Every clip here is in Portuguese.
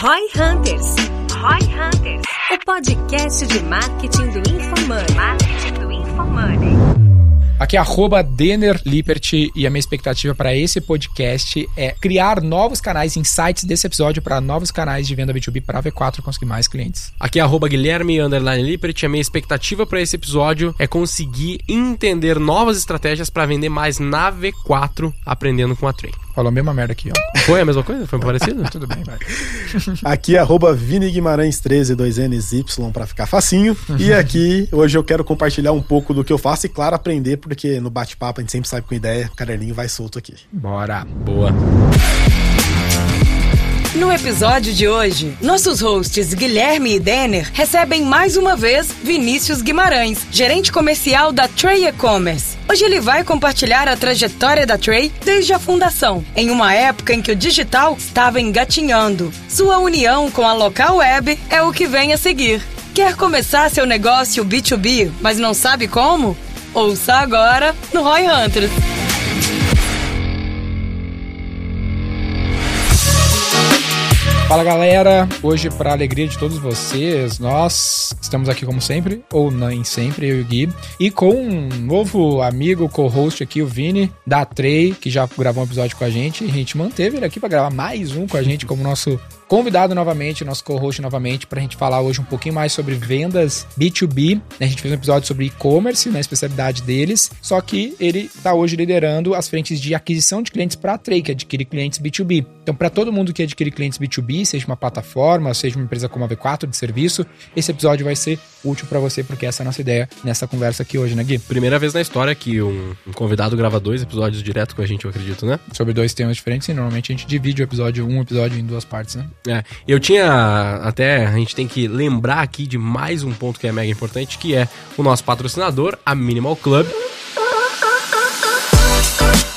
Roy Hunters. Roy Hunters. O podcast de marketing do InfoMoney. Marketing do InfoMoney. Aqui é arroba Denner Lippert e a minha expectativa para esse podcast é criar novos canais, insights desse episódio para novos canais de venda B2B para a V4 conseguir mais clientes. Aqui é arroba Guilherme Underline Lippert e a minha expectativa para esse episódio é conseguir entender novas estratégias para vender mais na V4 aprendendo com a Train. Falou a mesma merda aqui, ó. Foi a mesma coisa? Foi parecido? Tudo bem, vai. Aqui é arroba Vini Guimarães 13, 2NSY pra ficar facinho. E aqui, hoje eu quero compartilhar um pouco do que eu faço e, claro, aprender, porque no bate-papo a gente sempre sabe com ideia, o caderninho vai solto aqui. Bora. Boa. No episódio de hoje, nossos hosts Guilherme e Denner recebem mais uma vez Vinícius Guimarães, gerente comercial da Tray E-Commerce. Hoje ele vai compartilhar a trajetória da Tray desde a fundação, em uma época em que o digital estava engatinhando. Sua união com a local web é o que vem a seguir. Quer começar seu negócio B2B, mas não sabe como? Ouça agora no Roy Hunters. Fala galera, hoje para alegria de todos vocês, nós estamos aqui como sempre, ou nem sempre, eu e o Gui, e com um novo amigo, co-host aqui, o Vini, da Trey, que já gravou um episódio com a gente, e a gente manteve ele aqui para gravar mais um com a gente como nosso convidado novamente, nosso co-host novamente, para a gente falar hoje um pouquinho mais sobre vendas B2B. né? A gente fez um episódio sobre e-commerce, na especialidade deles, só que ele está hoje liderando as frentes de aquisição de clientes para a Trey, que adquire clientes B2B. Então, para todo mundo que adquire clientes B2B, seja uma plataforma, seja uma empresa como a V4 de serviço, esse episódio vai ser útil para você, porque essa é a nossa ideia nessa conversa aqui hoje, né, Gui? Primeira vez na história que um, um convidado grava dois episódios direto com a gente, eu acredito, né? Sobre dois temas diferentes, e normalmente a gente divide o episódio, um episódio em duas partes, né? É, eu tinha até, a gente tem que lembrar aqui de mais um ponto que é mega importante, que é o nosso patrocinador, a Minimal Club.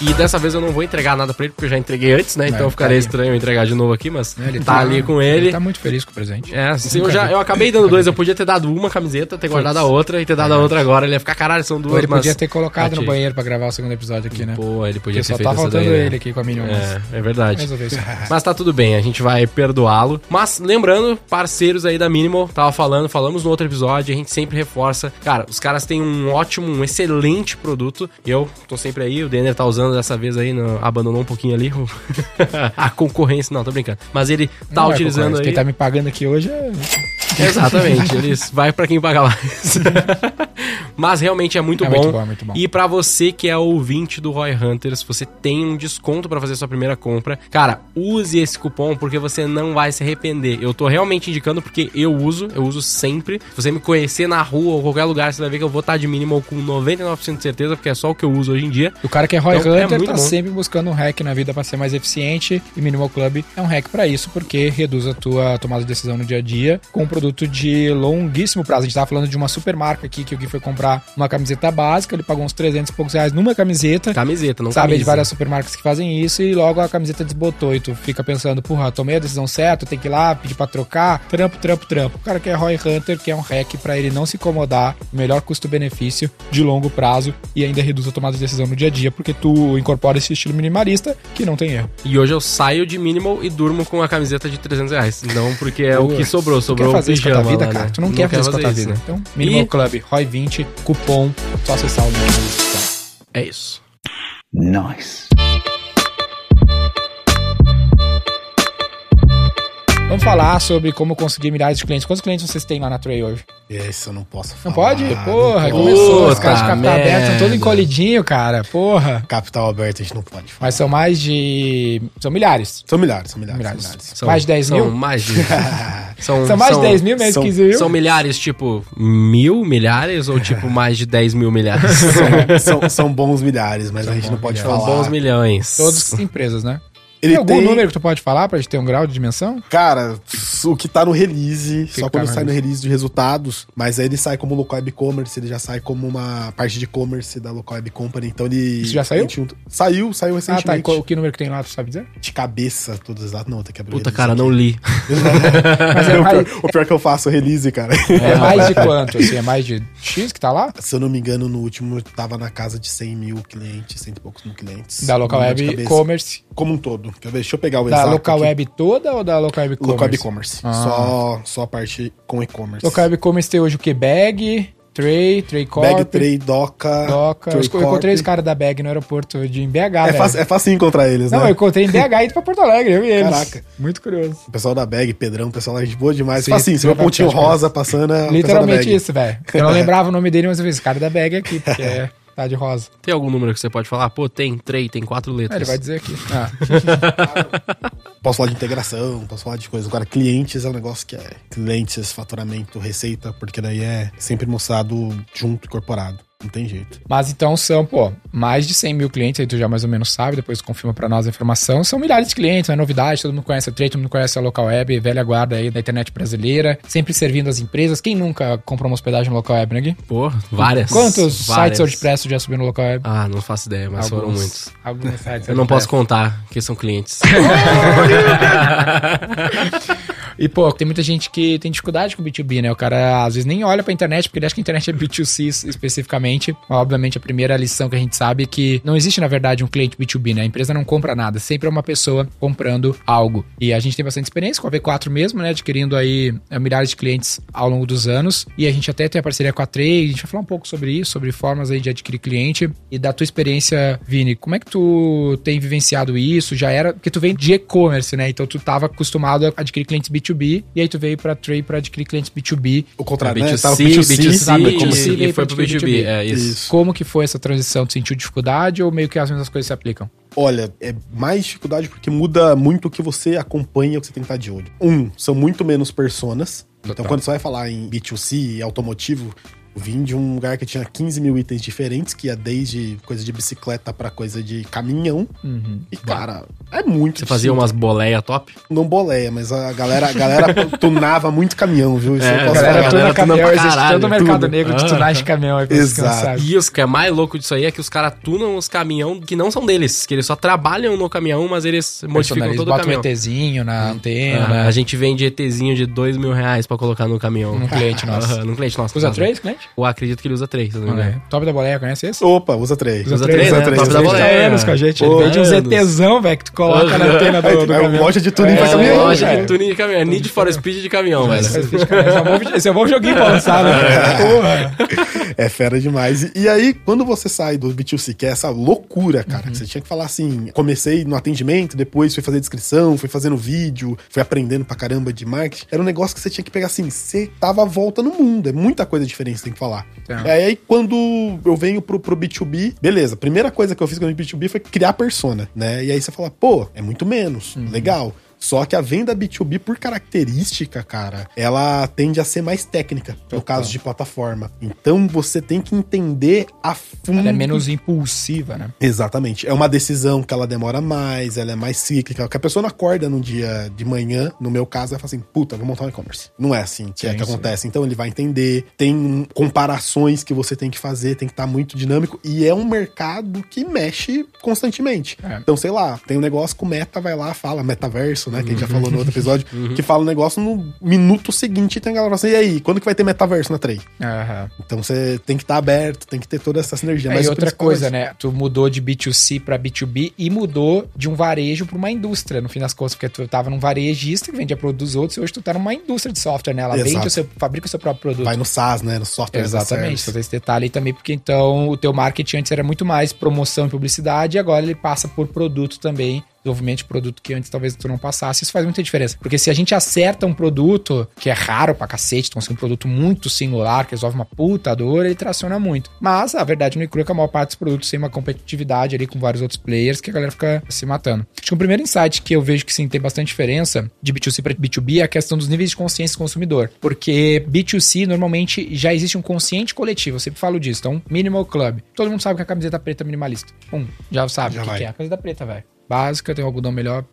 E dessa vez eu não vou entregar nada pra ele, porque eu já entreguei antes, né? É, Então tá ficaria ali. estranho entregar de novo aqui, mas Ele tá, ali com ele. Ele tá muito feliz com o presente. É, assim, eu, já, eu acabei dando dois, eu podia ter dado uma camiseta, ter guardado a outra e ter dado a outra agora. Ele ia ficar, caralho, são duas, ele mas... podia ter colocado no banheiro pra gravar o segundo episódio aqui, né? Pô, ele podia Porque ter só feito tá faltando daí, né? ele aqui com a Minion. É, é verdade. Mas tá tudo bem, a gente vai perdoá-lo. Mas lembrando, parceiros aí da Minimal, tava falando, falamos no outro episódio, a gente sempre reforça. Cara, os caras têm um ótimo, um excelente produto. Eu tô sempre aí, o Denner tá usando dessa vez aí, no- abandonou um pouquinho ali o- a concorrência. Não, tô brincando. Mas ele tá Não é utilizando concorrência. aí. Quem tá me pagando aqui hoje é. Exatamente, eles vai pra quem paga mais. Mas realmente é muito É bom. muito bom, é muito bom. E pra você que é ouvinte do Roy Hunters, você tem um desconto pra fazer sua primeira compra. Cara, use esse cupom porque você não vai se arrepender. Eu tô realmente indicando porque eu uso, eu uso sempre. Se você me conhecer na rua ou qualquer lugar, você vai ver que eu vou estar de minimal com 99% de certeza, porque é só o que eu uso hoje em dia. O cara que é Roy Então, é Hunter muito tá bom. sempre buscando um hack na vida pra ser mais eficiente e Minimal Club é um hack pra isso, porque reduz a tua tomada de decisão no dia a dia com um produto de longuíssimo prazo. A gente tava falando de uma super marca aqui que o Gui foi comprar uma camiseta básica, ele pagou uns 300 e poucos reais numa camiseta. Camiseta, não Sabe, de camisa. várias supermarcas que fazem isso e logo a camiseta desbotou e tu fica pensando, porra, tomei a decisão certa, tem que ir lá pedir pra trocar, trampo, trampo, trampo. O cara que é Roy Hunter, que é um hack pra ele não se incomodar, melhor custo-benefício de longo prazo e ainda reduz a tomada de decisão no dia a dia, porque tu incorpora esse estilo minimalista que não tem erro. E hoje eu saio de minimal e durmo com a camiseta de 300 reais. Não porque é o que sobrou, sobrou fazer isso com a tua vida, lá, cara? né? Tu não, quer fazer isso com a tua vida. né? Então, Minimal E- Club, Roy20, cupom, só acessar o link na descrição. É isso. Nice. Vamos falar sobre como conseguir milhares de clientes. Quantos clientes vocês têm lá na Tray hoje? Esse eu não posso falar. Não pode? não Porra, posso. começou. Os caras de capital merda. aberto estão todo encolhidinho, cara. Porra. Capital aberto a gente não pode falar. Mas são mais de. São milhares. São milhares, são milhares. milhares. São milhares. São- mais de 10 são mil? Mais de. São, São mais de 10 mil, menos são- 15 mil? São milhares, tipo, mil milhares ou tipo mais de 10 mil milhares? são, são bons milhares, mas a gente não pode São falar. bons milhões. Todas as empresas, né? Ele tem algum tem- número que tu pode falar pra gente ter um grau de dimensão? Cara, o que tá no release, que só tá quando no sai no release de resultados, mas aí ele sai como local web commerce, ele já sai como uma parte de e-commerce da local web company, então ele... Isso já saiu? um- Saiu, saiu Ah, tá. E recentemente. qual, que número que tem lá, tu sabe dizer? De cabeça, todos os dados. Não, tem que abrir Puta, cara, aqui. não li. Mas é o, pior, o pior que eu faço é release, cara. é mais de quanto? Assim, é mais de X que tá lá? Se eu não me engano, no último tava na casa de 100 mil clientes, cento e poucos mil clientes. Da local web commerce. Como um todo. Quer ver? Deixa eu pegar o Da exato local aqui. web toda ou da local web commerce? Local web e-commerce. Ah. Só, só a parte com e-commerce. Local web commerce tem hoje o que? Bag, Tray, Tray Corp, Bag, Tray, Doca. Doca. Eu encontrei os caras da Bag no aeroporto de em BH, É, fácil, é fácil encontrar eles, Não, né? eu encontrei em BH e indo pra Porto Alegre, eu e eles. Caraca. Muito curioso. O pessoal da Bag, Pedrão, o pessoal lá de boa demais. Sim, Facinho, você vê o pontinho rosa passando. é da Literalmente isso, velho. Eu não lembrava o nome dele, mas eu fiz, cara da Bag aqui, porque é, tá de rosa. Tem algum número que você pode falar? Pô, tem três, tem quatro Ah, letras. ele vai dizer aqui. Ah, Posso falar de integração, posso falar de coisa. Agora, clientes é um negócio que é clientes, faturamento, receita, porque daí é sempre mostrado junto, incorporado. Não tem jeito. Mas então são, pô, mais de 100 mil clientes, aí tu já mais ou menos sabe, depois confirma pra nós a informação. São milhares de clientes, não é novidade, todo mundo conhece a Trade, todo mundo conhece a local web, velha guarda aí da internet brasileira, sempre servindo as empresas. Quem nunca comprou uma hospedagem no local web, né, Gui? Pô, várias. Quantos várias. sites WordPress tu já subiu no local web? Ah, não faço ideia, mas foram muitos. Alguns sites. Eu não posso contar, que são clientes. E, pô, tem muita gente que tem dificuldade com B2B, né? O cara às vezes nem olha pra internet, porque ele acha que a internet é B2C es- especificamente. Obviamente, a primeira lição que a gente sabe é que não existe, na verdade, um cliente B2B, né? A empresa não compra nada, sempre é uma pessoa comprando algo. E a gente tem bastante experiência com a V4 mesmo, né? Adquirindo aí eh, milhares de clientes ao longo dos anos. E a gente até tem a parceria com a Trade, a gente vai falar um pouco sobre isso, sobre formas aí de adquirir cliente. E da tua experiência, Vini, como é que tu tem vivenciado isso? Já era. Porque tu vem de e-commerce, né? Então tu tava acostumado a adquirir clientes B2B, e aí tu veio pra Trade pra adquirir clientes B2B. O contrário, né? B2C, Tava B2C, sabe como se e, veio e foi pro pro B2B. B2B. É isso. Isso. Como que foi essa transição? Tu sentiu dificuldade ou meio que as mesmas coisas se aplicam? Olha, é mais dificuldade porque muda muito o que você acompanha, o que você tem que estar de olho. Um, são muito menos personas. Então, Total. quando você vai falar em B2C e automotivo, vim de um lugar que tinha 15 mil itens diferentes, que ia desde coisa de bicicleta pra coisa de caminhão. E, cara, é muito Você fazia umas boleia top? Não boleia, mas a galera, a galera tunava muito caminhão, viu? Isso É, eu a posso galera, galera tuna tuna caminhão, existe caralho, todo o mercado tudo. negro de Ah. tunar de caminhão. não Exato. E os que é mais louco disso aí é que os caras tunam os caminhão que não são deles, que eles só trabalham no caminhão, mas eles modificam Personaliza, todo o bota um caminhão. ETzinho na Ah, antena. a gente vende ETzinho de dois mil reais pra colocar no caminhão. Num cliente nosso. Aham, num cliente nosso. Usa no caso. Três, cliente? Eu acredito que ele usa três, se eu não me engano. Top da boleia, conhece esse? Opa, usa três. Usa três, né? usa três. Top usa da três. boleia. Tá anos com a gente. Ele vende anos. ETzão, velho, que tu coloca na Aham. antena do, do É uma caminhão. loja de tuning pra É, caminhão. Loja de tuning de caminhão. É Need for Speed de caminhão, velho. Esse é um bom- Esse é um bom joguinho pra lançar, né? Porra. É fera demais. E, aí, quando você sai do B2C, que é essa loucura, cara, Uhum. que você tinha que falar assim: comecei no atendimento, depois fui fazer descrição, fui fazendo vídeo, fui aprendendo pra caramba de marketing. Era um negócio que você tinha que pegar assim: você tava à volta no mundo. É muita coisa diferente que você tem que falar. É, aí, quando eu venho pro, pro B2B, beleza, a primeira coisa que eu fiz quando eu pro B2B foi criar persona, né? E aí você fala, pô, é muito menos, Uhum. legal. Só que a venda B2B, por característica, cara, ela tende a ser mais técnica, no Total. caso de plataforma. Então você tem que entender a fundo. Ela é menos impulsiva, né? Exatamente. É uma decisão que ela demora mais, ela é mais cíclica. Que a pessoa não acorda no dia de manhã, no meu caso, ela fala assim: puta, vou montar um e-commerce. Não é assim que, é Sim, que sim. acontece. Então ele vai entender, tem comparações que você tem que fazer, tem que estar muito dinâmico. E é um mercado que mexe constantemente. É. Então, sei lá, tem um negócio que o Meta vai lá, fala, metaverso, né? Que a gente já Uhum. falou no outro episódio, que fala um negócio no minuto seguinte tem a galera assim, e aí, quando que vai ter metaverso na Trade? Aham. Então você tem que estar aberto, tem que ter toda essa sinergia. É, Mas e o outra coisa, é- né? Tu mudou de B2C pra B2B e mudou de um varejo pra uma indústria, no fim das contas, porque tu tava num varejista que vendia produtos dos outros e hoje tu tá numa indústria de software, né? Ela Exato. vende o seu, fabrica o seu próprio produto. Vai no SaaS, né? No software. Exatamente, fazer esse detalhe aí também, porque então o teu marketing antes era muito mais promoção e publicidade, e agora ele passa por produto também, desenvolvimento de produto que antes talvez tu não passasse. Isso faz muita diferença. Porque se a gente acerta um produto, que é raro pra cacete, então assim, um produto muito singular, que resolve uma puta dor, ele traciona muito. Mas a verdade no é que a maior parte dos produtos tem uma competitividade ali com vários outros players que a galera fica se matando. Acho que o primeiro insight que eu vejo que sim tem bastante diferença de B2C para B2B é a questão dos níveis de consciência do consumidor. Porque B2C normalmente já existe um consciente coletivo, eu sempre falo disso. Então, Minimal Club. Todo mundo sabe que é a camiseta preta minimalista. Um, já sabe Já o que, que é a camiseta preta, velho. Básica, tem um algodão melhor,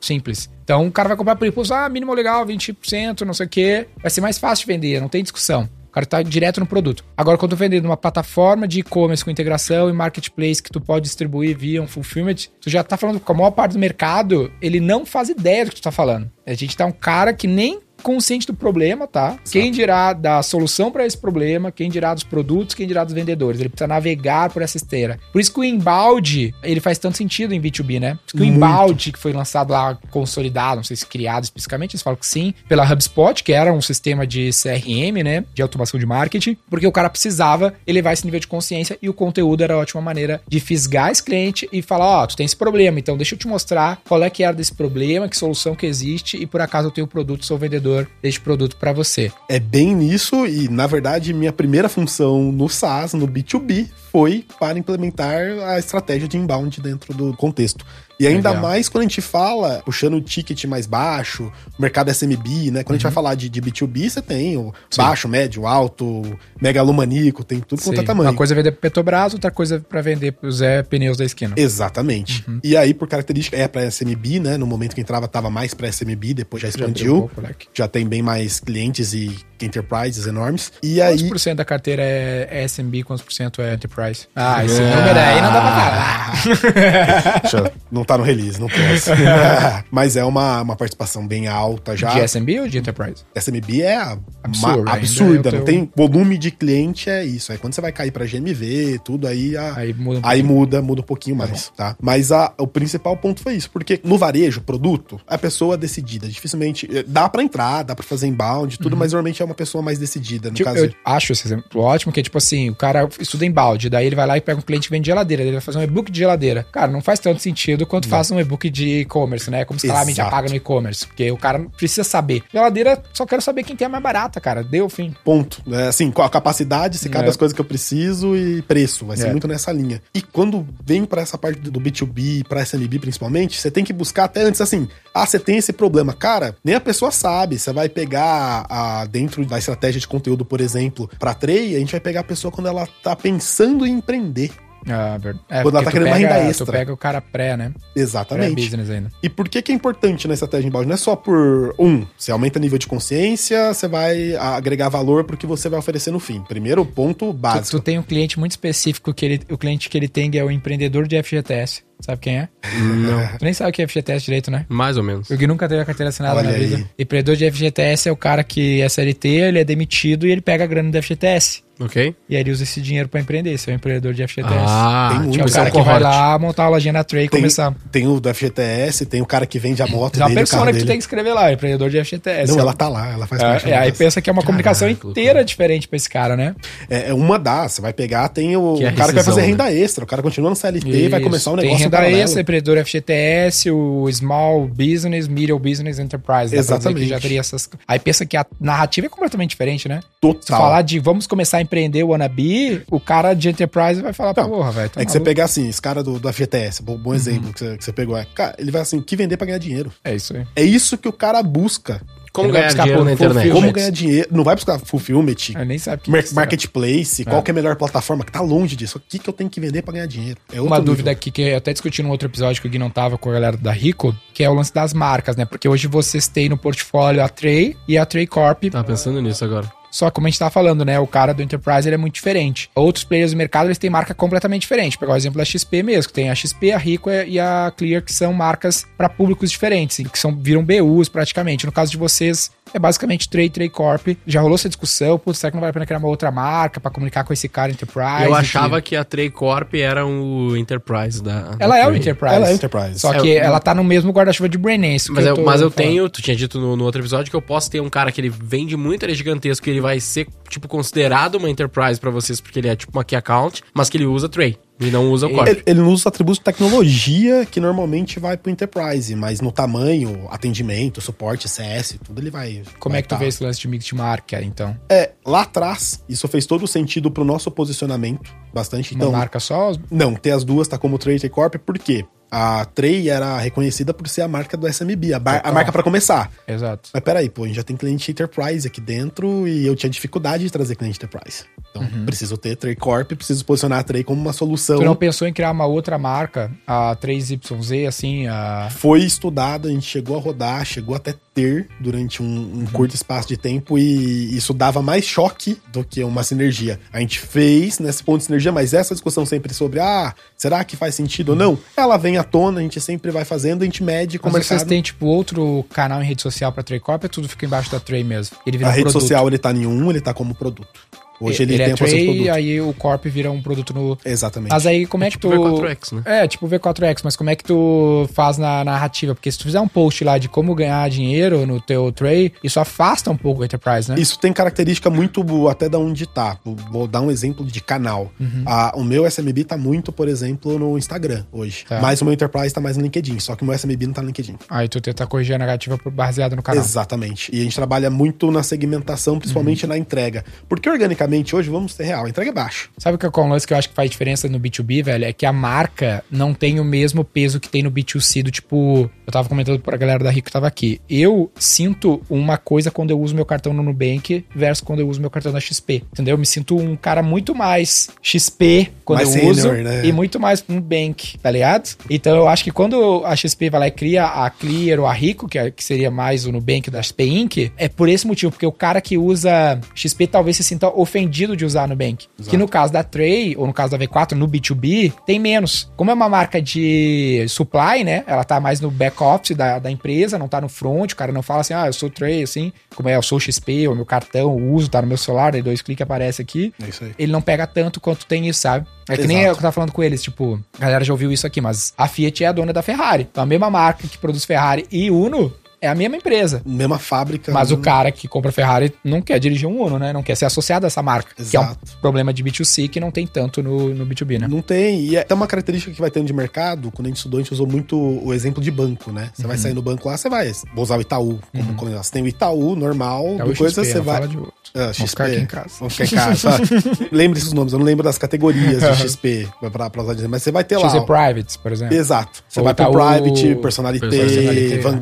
simples. Então o cara vai comprar por impulso, ah, minimal legal, 20%, não sei o quê. Vai ser mais fácil de vender, não tem discussão. O cara tá direto no produto. Agora, quando tu vender numa plataforma de e-commerce com integração e marketplace que tu pode distribuir via um fulfillment, tu já tá falando com a maior parte do mercado, ele não faz ideia do que tu tá falando. A gente tá um cara que nem consciente do problema, tá? Quem dirá da solução para esse problema, quem dirá dos produtos, quem dirá dos vendedores. Ele precisa navegar por essa esteira. Por isso que o embalde, ele faz tanto sentido em B2B, né? Porque o embalde que foi lançado lá, consolidado, não sei se criado especificamente, eles falam que sim, pela HubSpot, que era um sistema de CRM, né? De automação de marketing, porque o cara precisava elevar esse nível de consciência e o conteúdo era a ótima maneira de fisgar esse cliente e falar, ó, tu tem esse problema, então deixa eu te mostrar qual é que era desse problema, que solução que existe e por acaso eu tenho o produto, sou o vendedor deste produto para você. É bem nisso e, na verdade, minha primeira função no SaaS, no B2B, foi para implementar a estratégia de inbound dentro do contexto. E ainda Legal. mais quando a gente fala, puxando o ticket mais baixo, o mercado SMB, né? Quando a gente vai falar de, de B2B, você tem o Sim. baixo, médio, alto, megalomaníaco, tem tudo quanto é tamanho. Uma coisa é vender pro Petrobras, outra coisa é pra vender pro Zé Pneus da esquina. Exatamente. Uhum. E aí, por característica, é para SMB, né? No momento que entrava, tava mais para SMB, depois já Já deu um expandiu. pouco. Já tem bem mais clientes e enterprises enormes. E aí. Quantos por cento da carteira é, é SMB, quantos por cento é Enterprise? Ah, esse número aí não dá pra falar. Não tá no release, não posso. Mas é uma, uma participação bem alta já. De SMB ou de Enterprise? SMB é absurda, é o não teu- tem volume de cliente, é isso. Aí quando você vai cair pra GMV, tudo aí, a- Aí muda um aí muda, muda um pouquinho mais, tá? Mas a- o principal ponto foi isso, porque no varejo, produto, a pessoa é decidida, dificilmente eh, dá pra entrar, dá pra fazer inbound, tudo, mas normalmente é uma pessoa mais decidida, no. Tipo, caso. eu acho esse exemplo ótimo, que é tipo assim, o cara estuda em balde, daí ele vai lá e pega um cliente que vende geladeira, ele vai fazer um e-book de geladeira. Cara, não faz tanto sentido quanto faz um e-book de e-commerce, né? Como escalar a mídia paga no e-commerce, porque o cara precisa saber. Geladeira, só quero saber quem tem a mais barata, cara. Deu fim. Ponto. É, assim, com a capacidade, se cabe É. as coisas que eu preciso e preço. Vai ser É. muito nessa linha. E quando vem pra essa parte do B2B, pra SMB principalmente, você tem que buscar até antes, assim, ah, você tem esse problema. Cara, nem a pessoa sabe. Você vai pegar a, dentro da estratégia de conteúdo, por exemplo, pra Trey, a gente vai pegar a pessoa quando ela tá pensando em empreender. Ah, verdade. É, Quando ela porque tá tu querendo uma pega- renda extra. Tu pega o cara pré, né? Exatamente. Pré-business ainda. E por que que é importante na estratégia inbound? Não é só por, um, você aumenta o nível de consciência, você vai agregar valor pro que você vai oferecer no fim. Primeiro ponto Tu, básico. tu tem um cliente muito específico que ele, o cliente que ele tem é o empreendedor de FGTS. Sabe quem é? Não. Tu nem sabe o que é FGTS direito, né? Mais ou menos. O Gui nunca teve a carteira assinada Olha na vida. aí. Empreendedor de FGTS é o cara que é CLT, ele é demitido e ele pega a grana do FGTS. Ok? E aí ele usa esse dinheiro pra empreender. Esse é o empreendedor de FGTS. Ah, Tem muito. que é o tipo, cara é que vai lá montar a lojinha na Tray e Tem, começar. tem o do FGTS, tem o cara que vende a moto É uma dele, o carro persona que tu tem que escrever lá, empreendedor de FGTS. Não, ela tá lá, ela faz parte É, da é, aí pensa que é uma comunicação Caraca, inteira diferente pra esse cara, né? É, é uma das, você vai pegar, tem o, Que é o cara que vai rescisão, fazer né? renda extra, o cara continua no CLT e vai começar um Tem negócio renda paralelo. extra, empreendedor FGTS, o Small Business, Middle Business Enterprise. Dá Exatamente. Que já teria essas... Aí pensa que a narrativa é completamente diferente, né? Se Total. falar de vamos começar a empreender o wannabe, o cara de Enterprise vai falar, Não, porra, velho. tá É que você maluco." pegar assim, esse cara do, do FGTS, bom, bom exemplo que, você, que você pegou. É, cara, ele vai assim, o que vender pra ganhar dinheiro. É isso aí. É isso que o cara busca. Como ganhar dinheiro por na internet? Como ganhar dinheiro. Não vai buscar fulfillment, Ele nem sabe o que mar- é isso, marketplace, qual que é a melhor plataforma, que tá longe disso. O que, que eu tenho que vender pra ganhar dinheiro? É Uma outro dúvida nível. aqui que eu até discuti num outro episódio que o Gui não tava com a galera da Rico, que é o lance das marcas, né? Porque hoje vocês têm no portfólio a Trey e a Trey Corp. Tava pensando nisso agora. Só que, como a gente tava falando, né? O cara do Enterprise ele é muito diferente. Outros players do mercado eles têm marca completamente diferente. Pegar o exemplo da XP mesmo, que tem a XP, a Rico e a Clear, que são marcas para públicos diferentes, que são viram BUs praticamente. No caso de vocês, é basicamente Trade, Trade Corp. Já rolou essa discussão, putz, será que não vale a pena criar uma outra marca para comunicar com esse cara Enterprise? Eu que- achava que a Trey Corp era o Enterprise da. Ela da é o Trey. Enterprise. Ela é Enterprise. Só É, que eu- ela tá no mesmo guarda-chuva de Brainense. Mas eu, mas eu tenho, tu tinha dito no, no outro episódio que eu posso ter um cara que ele vende muito, ele é gigantesco, que ele vai ser, tipo, considerado uma enterprise pra vocês, porque ele é tipo uma key account, mas que ele usa Trey e não usa o Corp. Ele, ele não usa os atributos de tecnologia que normalmente vai pro Enterprise, mas no tamanho, atendimento, suporte, CS, tudo ele vai. Como vai é que tu tá. vê esse lance de mix de marca, então? É, lá atrás, isso fez todo o sentido pro nosso posicionamento, bastante. Uma Então, marca só? não, ter as duas tá como Trade Corp, por quê? A Trey era reconhecida por ser a marca do SMB, a, bar- a marca pra começar. Exato. Mas peraí, pô, a gente já tem cliente Enterprise aqui dentro e eu tinha dificuldade de trazer cliente Enterprise. Então, preciso ter Trey Corp, preciso posicionar a Trey como uma solução. Uhum. Tu não pensou em criar uma outra marca, a 3YZ, assim, a... Foi estudado, a gente chegou a rodar, chegou até bater durante um, um curto espaço de tempo e isso dava mais choque do que uma sinergia. A gente fez nesse ponto de sinergia, mas essa discussão sempre sobre, ah, será que faz sentido ou não? Ela vem à tona, a gente sempre vai fazendo, a gente mede com o Mas vocês têm, tipo, outro canal em rede social pra Trey Corp, é tudo fica embaixo da Trey mesmo. Ele vira A um rede produto. social ele tá em um, ele tá como produto. Hoje ele, ele tem é a posição de Trey, produto. aí o Corp vira um produto no... Exatamente. Mas aí como é, que tipo tu... V4X, né? É, tipo V4X, mas como é que tu faz na narrativa? Porque se tu fizer um post lá de como ganhar dinheiro no teu Trey, isso afasta um pouco o Enterprise, né? Isso tem característica muito até da onde tá. Vou dar um exemplo de canal. Uhum. Ah, o meu SMB tá muito, por exemplo, no Instagram hoje. Tá. Mas o meu Enterprise tá mais no LinkedIn. Só que o meu SMB não tá no LinkedIn. Aí tu tenta corrigir a narrativa baseada no canal. Exatamente. E a gente trabalha muito na segmentação, principalmente Uhum. na entrega. Porque organicamente, hoje, vamos ser real, a entrega é baixa. Sabe o que é um lance que eu acho que faz diferença no B2B, velho? É que a marca não tem o mesmo peso que tem no B2C do tipo. Eu tava comentando pra galera da Rico que tava aqui. Eu sinto uma coisa quando eu uso meu cartão no Nubank versus quando eu uso meu cartão na XP. Entendeu? Eu me sinto um cara muito mais XP quando Mais eu sênior, uso né? e muito mais Nubank, tá ligado? Então eu acho que quando a XP vai lá e cria a Clear ou a Rico, que, é- que seria mais o Nubank da XP Inc., é por esse motivo, porque o cara que usa XP talvez se sinta ofendido de usar Nubank. Que no caso da Tray, ou no caso da V4, no B2B, tem menos. Como é uma marca de supply, né? Ela tá mais no back-office da, da empresa, não tá no front, o cara não fala assim, ah, eu sou Tray, assim, como é, eu sou XP, ou meu cartão, eu uso, tá no meu celular, daí dois cliques aparece aqui É isso aí. ele não pega tanto quanto tem isso, sabe? É que nem eu Exato. que tava falando com eles, tipo, a galera já ouviu isso aqui, mas a Fiat é a dona da Ferrari. Então a mesma marca que produz Ferrari e Uno é a mesma empresa. Mesma fábrica. Mas o cara que compra Ferrari não quer dirigir um Uno, né? Não quer ser associado a essa marca. Que é um Exato. problema de B2C que não tem tanto no, no B2B, né? Não tem. E é até uma característica que vai tendo de mercado, quando a gente estudou, a gente usou muito o exemplo de banco, né? Você vai Uhum. sair no banco lá, você vai. Vou usar o Itaú como como Você tem o Itaú normal, É o depois XP, você vai. fala de outro. Ah, Vamos ficar aqui em casa. Vamos ficar em casa. Lembre esses nomes, eu não lembro das categorias de XP pra, pra usar dizer, mas você vai ter lá. XP ó. Privates, por exemplo. Exato. Você Ou vai pro Itaú- Private, Personalité, Personalité, Van né?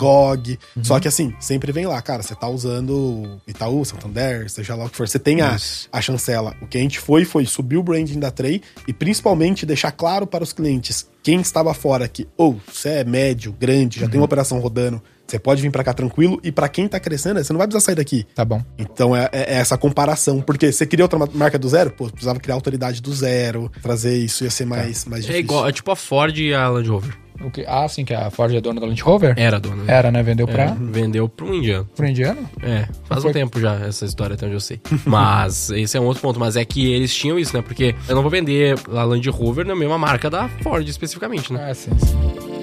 Gogh. Só que assim, sempre vem lá, cara, você tá usando Itaú, Santander, seja lá o que for. Você tem a, a chancela. O que a gente foi, foi subir o branding da Trey e principalmente deixar claro para os clientes, quem estava fora que, ou você é médio, grande, já tem Uhum. uma operação rodando, você pode vir pra cá tranquilo e pra quem tá crescendo, você não vai precisar sair daqui. Tá bom. Então é, é- é essa comparação, porque você queria outra ma- marca do zero, pô, precisava criar autoridade do zero, trazer isso ia ser mais, mais É difícil. igual, é tipo a Ford e a Land Rover. O que, ah, sim, que a Ford é dona da Land Rover? Era dona. né? Era, né? Vendeu É, pra, vendeu pra um indiano. pro indiano? É, faz Foi- um tempo já essa história, até onde eu sei. Mas esse é um outro ponto. Mas é que eles tinham isso, né? Porque eu não vou vender a Land Rover na mesma marca da Ford, especificamente, né? Ah, sim, sim.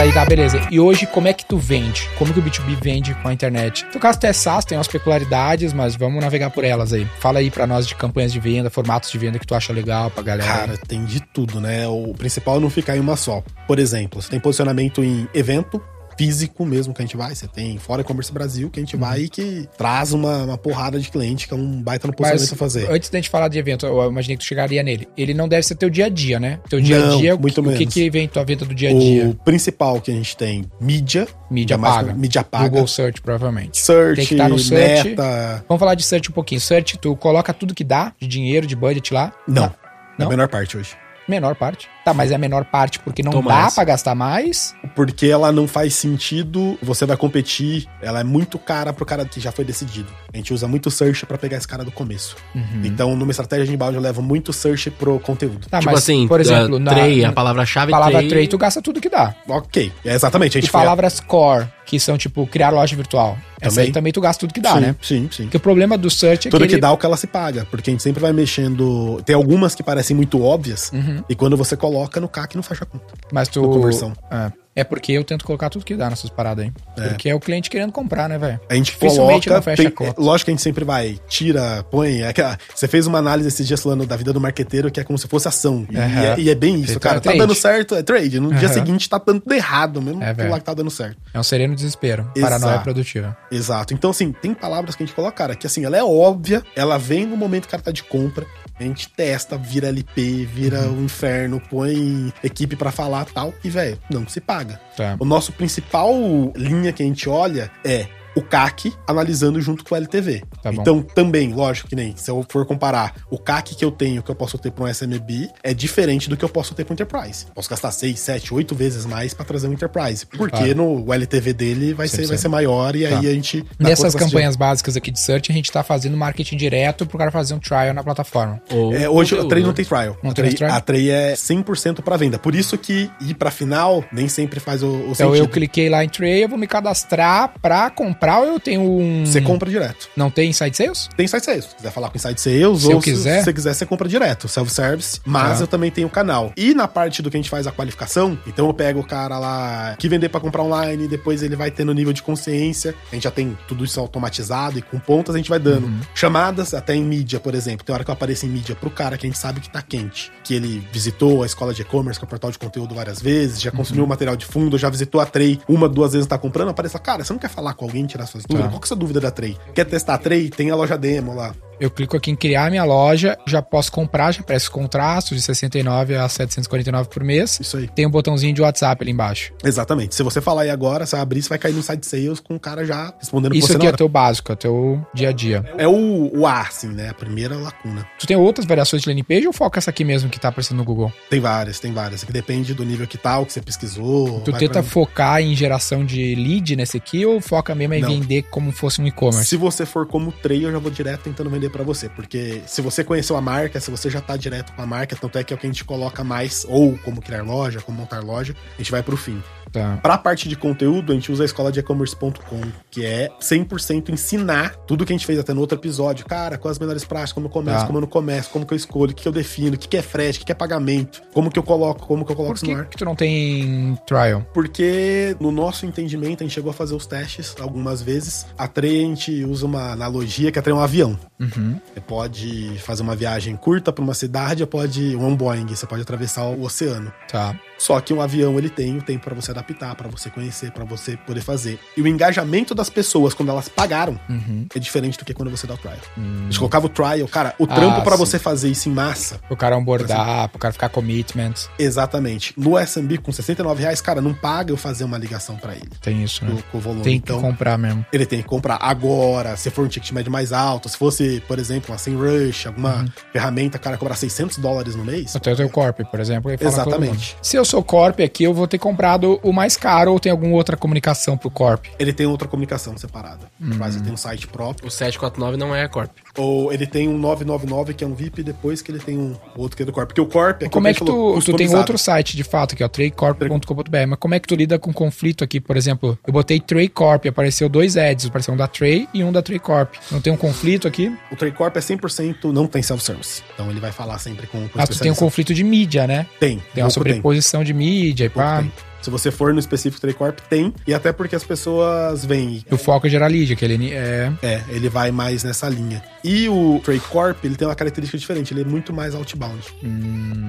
Aí tá, beleza. E hoje, como é que tu vende? Como que o B2B vende com a internet? No caso, tu é SaaS, tem umas peculiaridades, mas vamos navegar por elas aí. Fala aí pra nós de campanhas de venda, formatos de venda que tu acha legal pra galera. Cara, tem de tudo, né? O principal é não ficar em uma só. Por exemplo, você tem posicionamento em evento físico mesmo que a gente vai. Você tem Fora E-Commerce Brasil que a gente vai e que traz uma, uma porrada de cliente, que é um baita no posicionamento a fazer. antes da gente falar de evento, eu imaginei que tu chegaria nele. Ele não deve ser teu dia a dia, né? Teu dia a dia, o que- muito o que, menos. que vem tua venda do dia a dia? O principal que a gente tem, mídia. Mídia é paga. Mídia paga. Google Search, provavelmente. Search, Tem que estar no search. meta. Vamos falar de search um pouquinho. Search, tu coloca tudo que dá de dinheiro, de budget lá? Não. Tá. É Não? a menor parte hoje. Menor parte. Tá, mas é a menor parte porque não Toma dá pra gastar mais. Porque ela não faz sentido, você vai competir, ela é muito cara pro cara que já foi decidido. A gente usa muito search pra pegar esse cara do começo. Uhum. Então, numa estratégia de inbound, eu levo muito search pro conteúdo. Tá, tipo mas, assim, por exemplo, uh, na, tray, na a palavra-chave palavra tray. trade, tu gasta tudo que dá. Ok, é exatamente. A E gente foi- palavras core, que são tipo criar loja virtual. Essa Também. aí também tu gasta tudo que dá, sim, né? Sim, sim. Porque o problema do search é Tudo que, que ele... dá é o que ela se paga, porque a gente sempre vai mexendo. Tem algumas que parecem muito óbvias, Uhum. e quando você coloca no CAC não fecha a conta. Mas tu. No conversão. É. É porque eu tento colocar tudo que dá nessas paradas aí. É. Porque é o cliente querendo comprar, né, velho? A gente coloca. não fecha tem- a conta. lógico que a gente sempre vai, tira, põe. é que, ah, você fez uma análise esses dias falando da vida do marqueteiro, que é como se fosse ação. E, Aham. é, e é bem isso, Feito cara. é Tá dando certo, é trade. No dia Aham. seguinte tá dando errado mesmo. É, lá que tá dando certo. É um sereno desespero. Exato. Paranoia produtiva. Exato. Então, assim, tem palavras que a gente coloca, cara, que assim, ela é óbvia, ela vem no momento que o cara tá de compra, a gente testa, vira LP, vira Uhum. o inferno, põe equipe pra falar tal, e, velho, não se paga. Tá. O nosso principal linha que a gente olha é o o CAC analisando junto com o LTV. Tá então, também, lógico que nem se eu for comparar o CAC que eu tenho, que eu posso ter para um SMB, é diferente do que eu posso ter para um Enterprise. Posso gastar 6, 7, 8 vezes mais para trazer um Enterprise. Porque Claro. no o LTV dele vai ser, 100%. vai ser maior e Tá. aí a gente. Nessas campanhas básicas aqui de search, a gente tá fazendo marketing direto pro cara fazer um trial na plataforma. Ou É, hoje a conteúdo, Trey né? não tem trial. Não a Trey, trial? a Trey é 100% para venda. Por isso que ir para final nem sempre faz o, o Então sentido. eu cliquei lá em Tray, eu vou me cadastrar pra comprar ou eu tenho um. Você compra direto. Não tem inside sales? Tem site sales. Se quiser falar com inside sales, Se ou eu quiser? se você quiser, você compra direto, self-service. Mas Tá. eu também tenho o canal. E na parte do que a gente faz a qualificação, então eu pego o cara lá que vender pra comprar online, depois ele vai tendo nível de consciência. A gente já tem tudo isso automatizado e com pontas a gente vai dando. Uhum. Chamadas até em mídia, por exemplo. Tem hora que eu apareço em mídia pro cara que a gente sabe que tá quente. Que ele visitou a escola de e-commerce, que é o portal de conteúdo várias vezes, já Uhum. consumiu material de fundo, já visitou a Trey uma, duas vezes tá comprando, aparece cara, você não quer falar com alguém, tirar suas dúvidas? Tá. Qual que é a sua dúvida da Trey? Quer testar a Trey? Tem a loja demo lá. Eu clico aqui em criar minha loja, já posso comprar, já aparece com traços de 69 a 749 por mês. Isso aí. Tem um botãozinho de WhatsApp ali embaixo. Exatamente. Se você falar aí agora, você vai abrir, você vai cair no site sales com o cara já respondendo Isso aqui é hora. teu básico, é teu dia a dia. É o, o A, assim, né? A primeira lacuna. Tu tem outras variações de landing page ou foca essa aqui mesmo que tá aparecendo no Google? Tem várias, tem várias. Que depende do nível que tá, o que você pesquisou. Tu tenta focar em geração de lead nesse aqui ou foca mesmo em Não. vender como fosse um e-commerce? Se você for como trade, eu já vou direto tentando vender pra você. Porque se você conheceu a marca, se você já tá direto com a marca, tanto é que é o que a gente coloca mais, ou como criar loja, como montar loja, a gente vai pro fim. Tá. Pra parte de conteúdo, a gente usa a escola de e-commerce.com, que é 100% ensinar tudo que a gente fez até no outro episódio. Cara, quais as melhores práticas, como eu começo, Tá. como eu não começo, como que eu escolho, o que, que eu defino, o que, que é frete, o que, que é pagamento, como que eu coloco, como que eu coloco Por que, que tu não tem trial? Porque no nosso entendimento, a gente chegou a fazer os testes algumas vezes. A Trey, a gente usa uma analogia que a Trey é um avião. Uhum. Você pode fazer uma viagem curta pra uma cidade, pode um Boeing, você pode atravessar o oceano. Tá. Só que um avião ele tem o tempo pra você adaptar, pra você conhecer, pra você poder fazer. E o engajamento das pessoas quando elas pagaram Uhum. é diferente do que quando você dá o trial. A gente colocava o trial, cara, o trampo Ah, pra sim. você fazer isso em massa, Pro cara onboardar, pro cara ficar commitment. exatamente. No SMB com 69 reais, cara, não paga eu fazer uma ligação pra ele. Tem isso, né? Com, o volume. Tem que então, comprar mesmo. ele tem que comprar agora. Se for um ticket médio mais alto, se fosse, por exemplo, uma SEMrush, alguma Uhum. ferramenta, cara, cobrar 600 dólares no mês. Até o teu corp, por exemplo. Exatamente. Se eu sou corp aqui, eu vou ter comprado o mais caro ou tem alguma outra comunicação pro corp? Ele tem outra comunicação separada. Uhum. Mas ele tem um site próprio. O 749 não é Corp. Ou ele tem um 999 que é um VIP, depois que ele tem um outro que é do Corp. Porque o Corp é Como é que tu, tu tem outro site de fato aqui, ó, traycorp.com.br, mas como é que tu lida com conflito aqui, por exemplo, eu botei Tray Corp, apareceu dois ads, apareceu um da Tray e um da Tray Corp. Não tem um conflito aqui? O Trade Corp é 100% não tem self-service. Então ele vai falar sempre com, com o Ah, tu tem um conflito de mídia, né? Tem. Tem uma pouco tem. sobreposição de mídia e pá. tem. Se você for no específico Trade Corp, tem. E até porque as pessoas vêm. O foco é gerar lead, aquele é... É, ele vai mais nessa linha. E o Trade Corp, ele tem uma característica diferente. Ele é muito mais outbound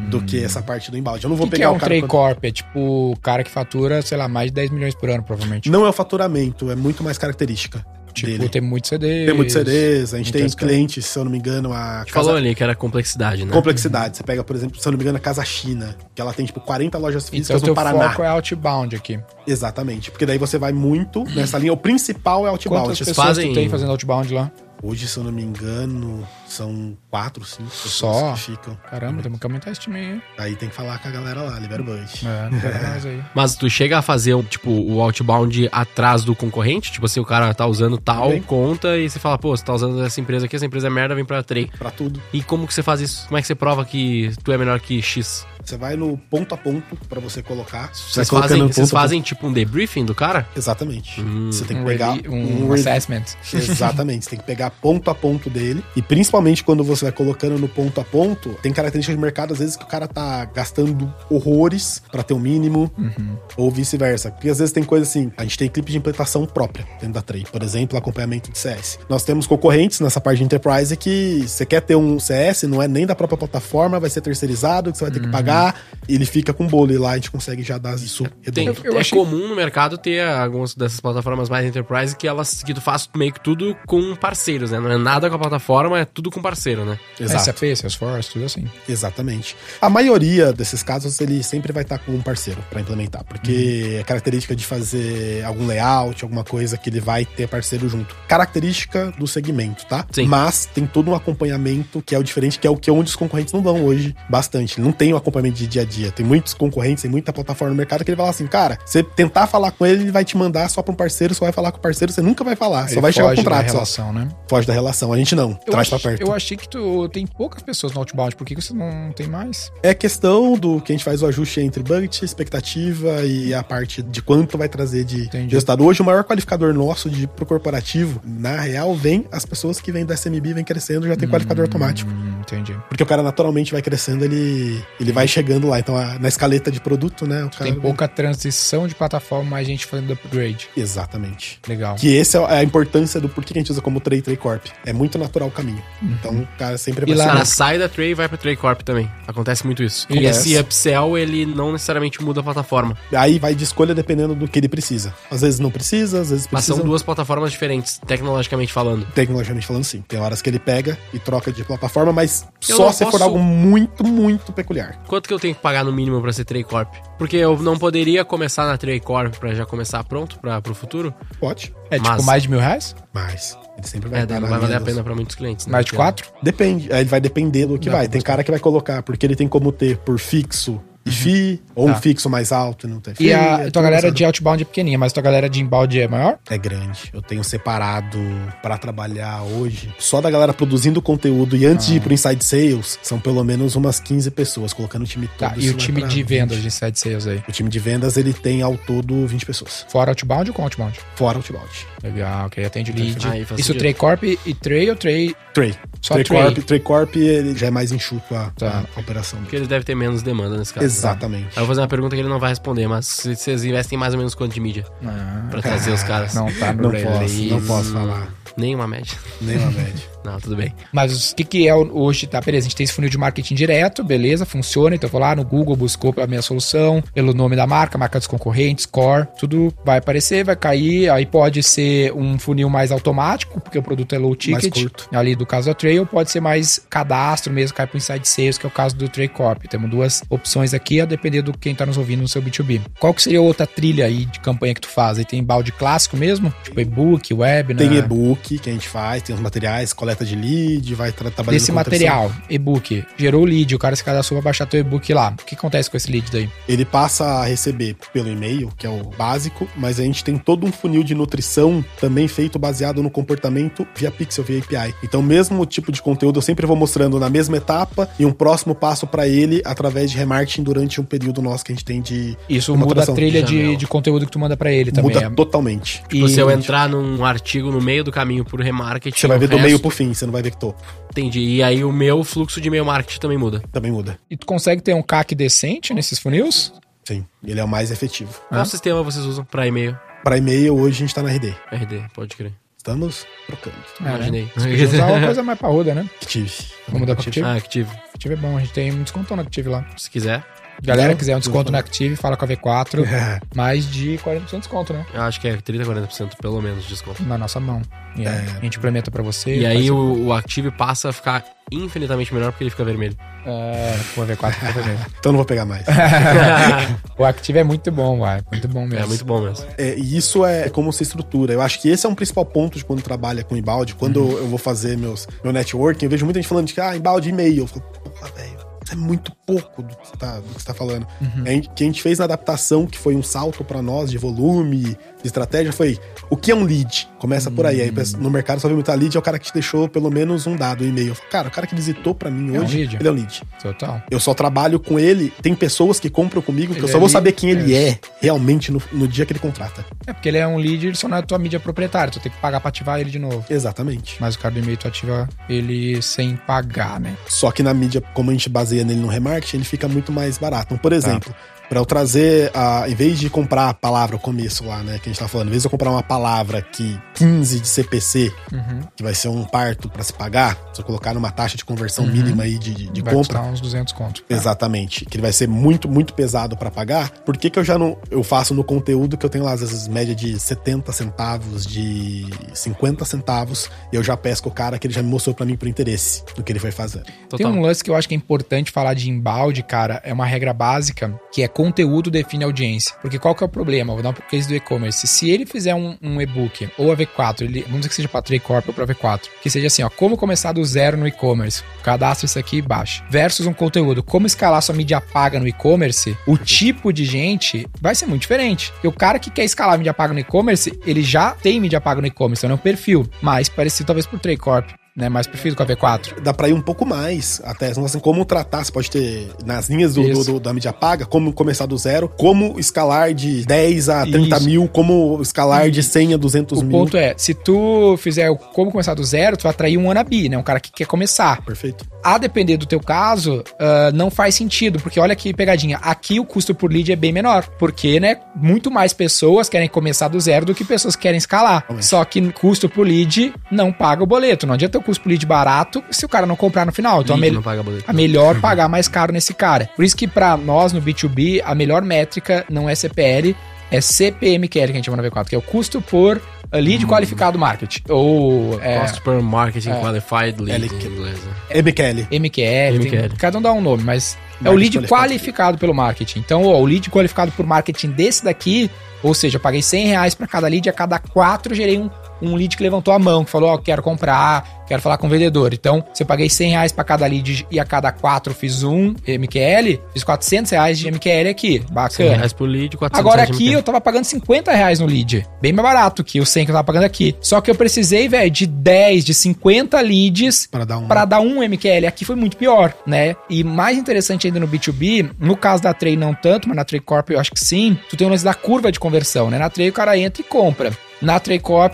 do que essa parte do inbound. Eu não vou que, que pegar é um o cara... Quando-? É tipo o cara que fatura, sei lá, mais de 10 milhões por ano, provavelmente. Não é o faturamento, é muito mais característica tipo, dele. tem muitos CDs. Tem muitos CDs, a gente tem clientes, se eu não me engano, a Casa- falou ali que era complexidade, né? complexidade. Você pega, por exemplo, se eu não me engano, a Casa China, que ela tem tipo 40 lojas Então, físicas o teu no Paraná. foco é outbound aqui. Exatamente, porque daí você vai muito nessa linha. O principal é outbound. Quantas vocês pessoas fazem- tu tem fazendo outbound lá? Hoje, se eu não me engano, são quatro, cinco pessoas Só? que ficam. Caramba, temos que aumentar esse time aí. hein? Aí tem que falar com a galera lá, libera o budget. É, libera nós aí. Mas tu chega a fazer, tipo, o outbound atrás do concorrente? Tipo assim, o cara tá usando tal Também. conta e você fala, pô, você tá usando essa empresa aqui, essa empresa é merda, vem pra Trey. Pra tudo. E como que você faz isso? Como é que você prova que tu é melhor que X? Você vai no ponto a ponto pra você colocar. Vocês fazem, vocês fazem tipo um debriefing do cara? Exatamente. Hum. Você tem que Um, pegar review- um, review. assessment. Exatamente, você tem que pegar ponto a ponto dele. E principalmente quando você vai colocando no ponto a ponto, tem características de mercado, às vezes, que o cara tá gastando horrores pra ter o mínimo, Uhum. ou vice-versa. Porque às vezes tem coisa assim, a gente tem clipe de implementação própria dentro da Trade. Por exemplo, acompanhamento de CS. Nós temos concorrentes nessa parte de enterprise que você quer ter um CS, não é nem da própria plataforma, vai ser terceirizado, que você vai ter que pagar pagar, ele fica com o bolo e lá a gente consegue já dar isso Tem, redondo. Eu é achei- comum no mercado ter algumas dessas plataformas mais enterprise que elas que tu faz meio que tudo com parceiros, né? Não é nada com a plataforma, é tudo com parceiro, né? Exato. SAP, Salesforce, tudo assim. Exatamente. A maioria desses casos, ele sempre vai estar com um parceiro para implementar, porque Uhum. é característica de fazer algum layout, alguma coisa que ele vai ter parceiro junto. Característica do segmento, tá? Sim. Mas tem todo um acompanhamento que é o diferente, que é o que onde os concorrentes não dão hoje bastante. Não tem um acompanhamento de dia a dia. Tem muitos concorrentes, tem muita plataforma no mercado que ele fala assim, cara, você tentar falar com ele, ele vai te mandar só para um parceiro, só vai falar com o parceiro, você nunca vai falar, só Ele vai chegar o foge da contrato, só. relação, né? Foge da relação. A gente não, Eu, traz pra perto. eu achei que tu tem poucas pessoas no outbound, por que que você não tem mais? É questão do que a gente faz o ajuste entre budget, expectativa e a parte de quanto vai trazer de, de resultado. Hoje, o maior qualificador nosso de pro corporativo, na real, vem as pessoas que vêm do SMB, vem crescendo, já tem qualificador automático. Entendi. Porque o cara naturalmente vai crescendo, ele, ele vai chegando lá. Então, a- na escaleta de produto, né? O cara Tem pouca transição de plataforma, mais gente fazendo upgrade. Exatamente. Legal. Que essa é a importância do porquê que a gente usa como Tray Tray Corp. É muito natural o caminho. Então, o cara sempre E vai lá ser Cara, sai da Tray e vai pro Tray Corp também. Acontece muito isso. E esse upsell, ele não necessariamente muda a plataforma. Aí vai de escolha dependendo do que ele precisa. Às vezes não precisa, às vezes Mas precisa. são duas plataformas diferentes, tecnologicamente falando. tecnologicamente falando, sim. Tem horas que ele pega e troca de plataforma, mas Eu só se for posso- algo muito, muito peculiar. Quanto que eu tenho que pagar no mínimo pra ser Tray Corp? Porque eu não poderia começar na Tray Corp pra já começar pronto pra, pro futuro. Pode, É tipo Mas- mais de mil reais? mas ele sempre vai É, não na vai valer a pena pra muitos clientes. né? Mais de quatro? Depende, aí ele vai depender do que Não, vai. Tem cara que vai colocar, porque ele tem como ter por fixo e FI, ou um Tá. fixo mais alto e não tem E FII, a é tua galera de outbound é pequenininha, mas tua galera de inbound é maior? É grande. Eu tenho separado pra trabalhar hoje. Só da galera produzindo conteúdo e antes de ir Ah. pro Inside Sales, são pelo menos umas 15 pessoas, colocando o time todo. Tá, e o time de 20. vendas de inside sales aí? O time de vendas, ele tem ao todo 20 pessoas. Fora outbound ou com outbound? Fora o outbound. Legal, aí atende lead. Aí Isso. Tray Corp e Tray ou Tray? Trey. Só Trey Trey. Corp, Trey Corp ele já é mais enxuto a, Tá. a operação. Porque ele deve ter menos demanda nesse caso. Exatamente. Aí eu vou fazer uma pergunta que ele não vai responder, mas vocês investem mais ou menos quanto de mídia Ah, pra trazer os caras? não tá no Não posso, não posso falar. Nenhuma média. Nem uma média. Não, tudo bem. Mas o que, que é o- hoje? Tá, beleza, a gente tem esse funil de marketing direto, beleza, funciona. Então eu vou lá no Google, buscou pela minha solução, pelo nome da marca, marca dos concorrentes, core, tudo vai aparecer, vai cair. Aí pode ser um funil mais automático, porque o produto é low Mais ticket, curto. ali do caso da Trail, pode ser mais cadastro mesmo, cai pro Inside Sales, que é o caso do Tray Corp. Temos duas opções aqui, a depender do quem tá nos ouvindo no seu B2B. Qual que seria outra trilha aí de campanha que tu faz? Aí tem balde clássico mesmo? Tipo e-book, web, Tem né? E-book que a gente faz, tem os materiais, coleta de lead, vai tra trabalhando Desse material, e-book, gerou o lead, o cara se cadastrou pra baixar teu e-book lá. O que acontece com esse lead daí? Ele passa a receber pelo e-mail, que é o básico, mas a gente tem todo um funil de nutrição também feito baseado no comportamento via Pixel, via API. Então, mesmo tipo de conteúdo, eu sempre vou mostrando na mesma etapa e um próximo passo para ele através de remarketing durante um período nosso que a gente tem de Isso muda a trilha de, de conteúdo que tu manda pra ele também. muda totalmente. E- Se eu entrar num artigo no meio do caminho por remarketing, Você vai ver do resto- meio pro fim, você não vai ver que tô. Entendi. E aí o meu fluxo de e-mail marketing também muda. Também muda. E tu consegue ter um CAC decente nesses funis? Sim, ele é o mais efetivo. Qual Ah. sistema vocês usam pra e-mail? Para e-mail, hoje a gente tá na RD. RD, pode crer. Estamos trocando. Imaginei. É, né? Você podia usar uma coisa mais parruda, né? Active. Vamos mudar pra Active? Ah, Active. Active é bom, a gente tem um desconto na Active lá. Se quiser. Galera, Não, quiser um desconto na Active, fala com a V4. mais de 40% de desconto, né? Eu acho que é 30, 40% pelo menos de desconto. Na nossa mão. E aí, A gente implementa pra você. E aí o, o Active passa a ficar infinitamente melhor porque ele fica vermelho. É, com a V4 fica vermelho. Então não vou pegar mais. O Active é muito bom, vai. Muito bom mesmo. É muito bom mesmo. É, e isso é como se estrutura. Eu acho que esse é um principal ponto de quando trabalha com inbound. Quando Uhum. eu vou fazer meus, meu networking, eu vejo muita gente falando de que, ah, inbound e-mail. Eu falo, porra, velho, isso é muito pouco do que você tá, que você tá falando. Uhum. É, que a gente fez na adaptação, que foi um salto pra nós de volume, de estratégia, foi o que é um lead? Começa por aí. Aí Hum. no mercado só vê muita lead, é o cara que te deixou pelo menos um dado, um e-mail. Cara, o cara que visitou pra mim É um hoje, lead. ele é um lead. Total. Eu só trabalho com ele. Tem pessoas que compram comigo que Ele eu só é vou lead, saber quem ele é. é realmente no, no dia que ele contrata. É porque ele é um lead, ele só não é tua mídia proprietária. Tu tem que pagar pra ativar ele de novo. Exatamente. Mas o cara do e-mail tu ativa ele sem pagar, né? Só que na mídia, como a gente baseia nele no remarketing, ele fica muito mais barato. Então, por exemplo, Pra eu trazer, a, em vez de comprar a palavra, o começo lá, né, que a gente tá falando, em vez de eu comprar uma palavra que 15 de CPC, Uhum. que vai ser um parto pra se pagar, se eu colocar numa taxa de conversão mínima aí de, de, de Vai compra, uns 200 conto. Exatamente. Que ele vai ser muito, muito pesado pra pagar. Por que, que eu já não. Eu faço no conteúdo que eu tenho lá, às vezes, média de 70 centavos, de 50 centavos, e eu já pesco o cara que ele já me mostrou pra mim por interesse do que ele foi fazer. Tem Total. um lance que eu acho que é importante falar de embalde, cara, é uma regra básica, que é conteúdo define audiência. Porque qual que é o problema? Vou dar um case do e-commerce. Se ele fizer um, um e-book ou a V4, ele, vamos dizer que seja pra Trade Corp ou pra V4, que seja assim, ó, como começar do zero no e-commerce, cadastra isso aqui e baixa, versus um conteúdo, como escalar sua mídia paga no e-commerce, o tipo de gente vai ser muito diferente. E o cara que quer escalar mídia paga no e-commerce, ele já tem mídia paga no e-commerce, então é um perfil mais parecido talvez pro Trade Corp, né, mais parecido com a V4. Dá pra ir um pouco mais até. Assim, como tratar, você pode ter nas linhas do, Isso. do- do- da mídia paga, como começar do zero, como escalar de 10 a 30 Isso. mil, como escalar de 100 a 200 O mil. ponto é, se tu fizer o como começar do zero, tu vai atrair um wannabe, né? Um cara que quer começar. Perfeito. A depender do teu caso, ah, não faz sentido, porque olha que pegadinha. Aqui o custo por lead é bem menor, porque, né, muito mais pessoas querem começar do zero do que pessoas que querem escalar. Realmente. Só que custo por lead não paga o boleto. Não adianta o custo por lead barato se o cara não comprar no final. Então, a, Lead não paga boleto. a melhor pagar mais caro nesse cara. Por isso que pra nós no B2B, a melhor métrica não é CPL, é CPMQL que a gente chama na V4, que é o custo por uh, lead qualificado market. Ou é, Cost per marketing É. qualified lead LQ. em inglês. né? MQL. MQL, tem- MQL. cada um dá um nome, mas é o lead qualificado. qualificado pelo marketing. Então, ó, o lead qualificado por marketing desse daqui, ou seja, eu paguei 100 reais pra cada lead, a cada quatro eu gerei um, um lead que levantou a mão, que falou, ó, quero comprar, quero falar com o vendedor. Então, se eu paguei 100 reais pra cada lead e a cada quatro eu fiz um MQL, fiz 400 reais de MQL aqui. 100 Bacana. reais por lead, 400 Agora aqui eu tava pagando 50 reais no lead. Bem mais barato que o 100 que eu tava pagando aqui. Só que eu precisei, velho, de 10, de 50 leads Para dar um. para dar um MQL. Aqui foi muito pior, né? E mais interessante ainda no B2B, no caso da Trade não tanto, mas na Trade Corp eu acho que sim, tu tem o lance da curva de conversão, né? Na Trade o cara entra e compra. Na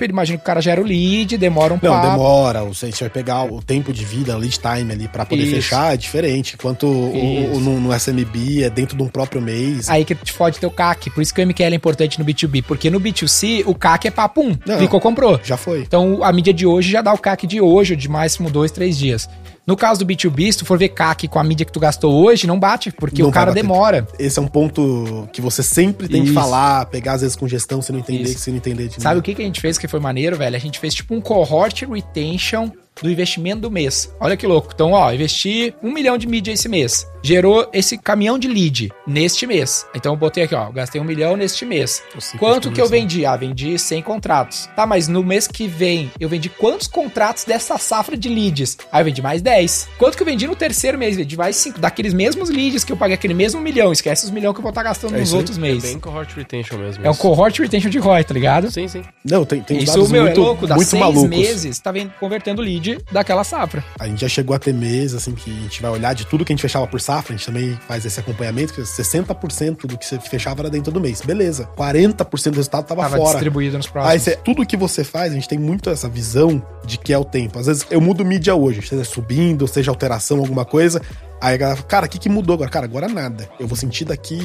ele imagina que o cara gera o lead, demora um Não, papo. demora. o- Você vai pegar o tempo de vida, o lead time ali pra poder Isso. fechar, é diferente. Enquanto o, no, no SMB é dentro de um próprio mês. Aí que te fode teu CAC. Por isso que o MQL é importante no B2B. Porque no B2C, o CAC é papum. Não. Clicou, comprou. Já foi. Então, a mídia de hoje já dá o CAC de hoje, de máximo dois, três dias. No caso do B2B, se tu for ver CAC com a mídia que tu gastou hoje, não bate, porque Não o cara demora. Esse é um ponto que você sempre tem que Isso. falar, pegar às vezes com gestão, se não entender, Isso. que se não entender de Sabe o que, que a gente fez que foi maneiro, velho? A gente fez tipo um cohort retention do investimento do mês. Olha que louco. Então, ó, investi um milhão de mídia esse mês. Gerou esse caminhão de lead neste mês. Então eu botei aqui, ó, gastei um milhão neste mês. Quanto que eu vendi? Ah, vendi 100 contratos. Tá, mas no mês que vem eu vendi quantos contratos dessa safra de leads? Aí eu vendi mais 10. Quanto que eu vendi no terceiro mês? Vendi mais 5. Daqueles mesmos leads que eu paguei aquele mesmo milhão. Esquece os milhões que eu vou estar gastando É nos outros É meses. bem cohort retention mesmo. É um isso. cohort retention de ROI, tá ligado? Sim, sim. Não, tem, tem Isso, dados meu, muito, é louco. Dá muito seis malucos. meses, tá vendo, convertendo lead daquela safra. A gente já chegou a ter mês, assim, que a gente vai olhar de tudo que a gente fechava por safra, a gente também faz esse acompanhamento, que 60% do que você fechava era dentro do mês. Beleza. 40% do resultado tava, Tava fora. distribuído nos Aí próximos. cê- tudo que você faz, a gente tem muito essa visão de que é o tempo. Às vezes eu mudo mídia hoje, seja subindo, seja alteração, alguma coisa. Aí a galera fala, cara, o que, que mudou agora? Cara, agora nada. Eu vou sentir daqui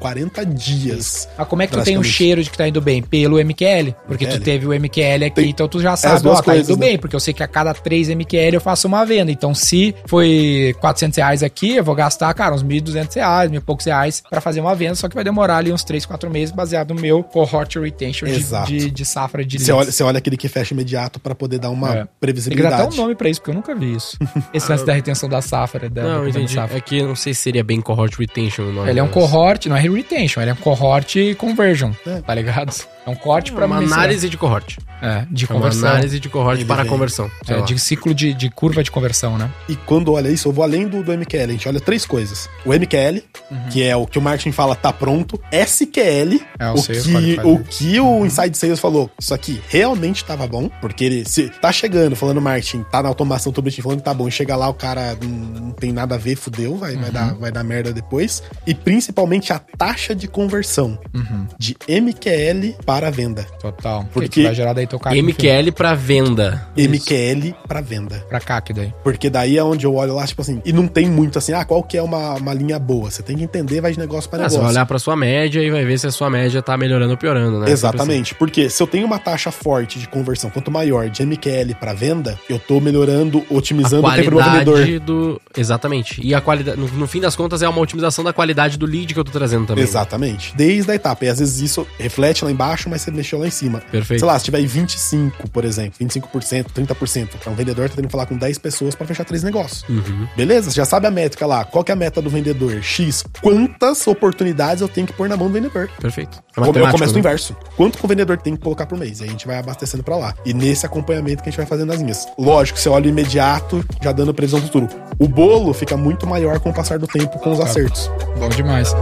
40 dias. Mas como é que tu tem o cheiro de que tá indo bem? Pelo MQL. Porque tu teve o MQL aqui, Tem- então tu já sabe, ó, duas tá coisas, indo né? bem. Porque eu sei que a cada 3 MQL eu faço uma venda. Então se foi 400 reais aqui, eu vou gastar, cara, uns 1.200 reais, mil e poucos reais pra fazer uma venda. Só que vai demorar ali uns 3, 4 meses baseado no meu cohort retention de, de, de safra de Você olha, você olha aquele que fecha imediato pra poder dar uma É. Tem que dar até previsibilidade. um nome pra isso, porque eu nunca vi isso. Esse lance da retenção da safra. Da, Não, da entendi. safra. É que eu não sei se seria bem cohort retention o nome. Ele é um cohort, não é retention, ele é um cohort conversion, É. tá ligado? É um corte pra uma mensurar. análise de cohort. É, de É uma conversão. análise de cohort para vem. conversão. É, lá. de ciclo de, de curva de conversão, né? E quando olha isso, eu vou além do, do MQL. A gente olha três coisas. O MQL, que é o que o marketing fala tá pronto. SQL, É, o que, o que o Inside Sales falou. Isso aqui realmente tava bom. Porque ele se tá chegando, falando marketing, tá na automação, tudo bonitinho, falando que tá bom. E chega lá, o cara não, não tem nada a ver, fudeu, vai, vai, dar, vai dar merda depois. E principalmente a taxa de conversão Uhum. de MQL para venda. Total. Porque- vai gerar daí teu que MQL pra venda. MQL pra venda. Pra CAC daí. Porque daí é onde eu olho lá, tipo assim, e não tem muito assim, ah, qual que é uma, uma linha boa? Você tem que entender, vai de negócio pra Ah, você negócio. vai olhar pra sua média e vai ver se a sua média tá melhorando ou piorando, né? Exatamente, porque se eu tenho uma taxa forte de conversão, quanto maior de MQL pra venda, eu tô melhorando, A otimizando o tempo do vendedor. qualidade do. Exatamente. E a qualidade. No, no fim das contas, é uma otimização da qualidade do lead que eu tô trazendo também. Exatamente. Desde a etapa. E às vezes isso reflete lá embaixo, mas você mexeu lá em cima. Perfeito. Sei lá, se tiver em 25, por exemplo, 25%, 30%, então o vendedor tá tendo que falar com 10 pessoas pra fechar três negócios. Uhum. Beleza? Você já sabe a métrica lá. Qual que é a meta do vendedor? X. Quantas oportunidades eu tenho que pôr na mão do vendedor? Perfeito. É Eu começo do né? inverso. Quanto que o vendedor tem que colocar por mês? Aí a gente vai abastecendo pra lá. E nesse acompanhamento que a gente vai fazendo nas linhas. Lógico, você olha o imediato, já dando previsão futuro. O bolo fica muito maior com o passar do tempo com os acertos. Bom demais.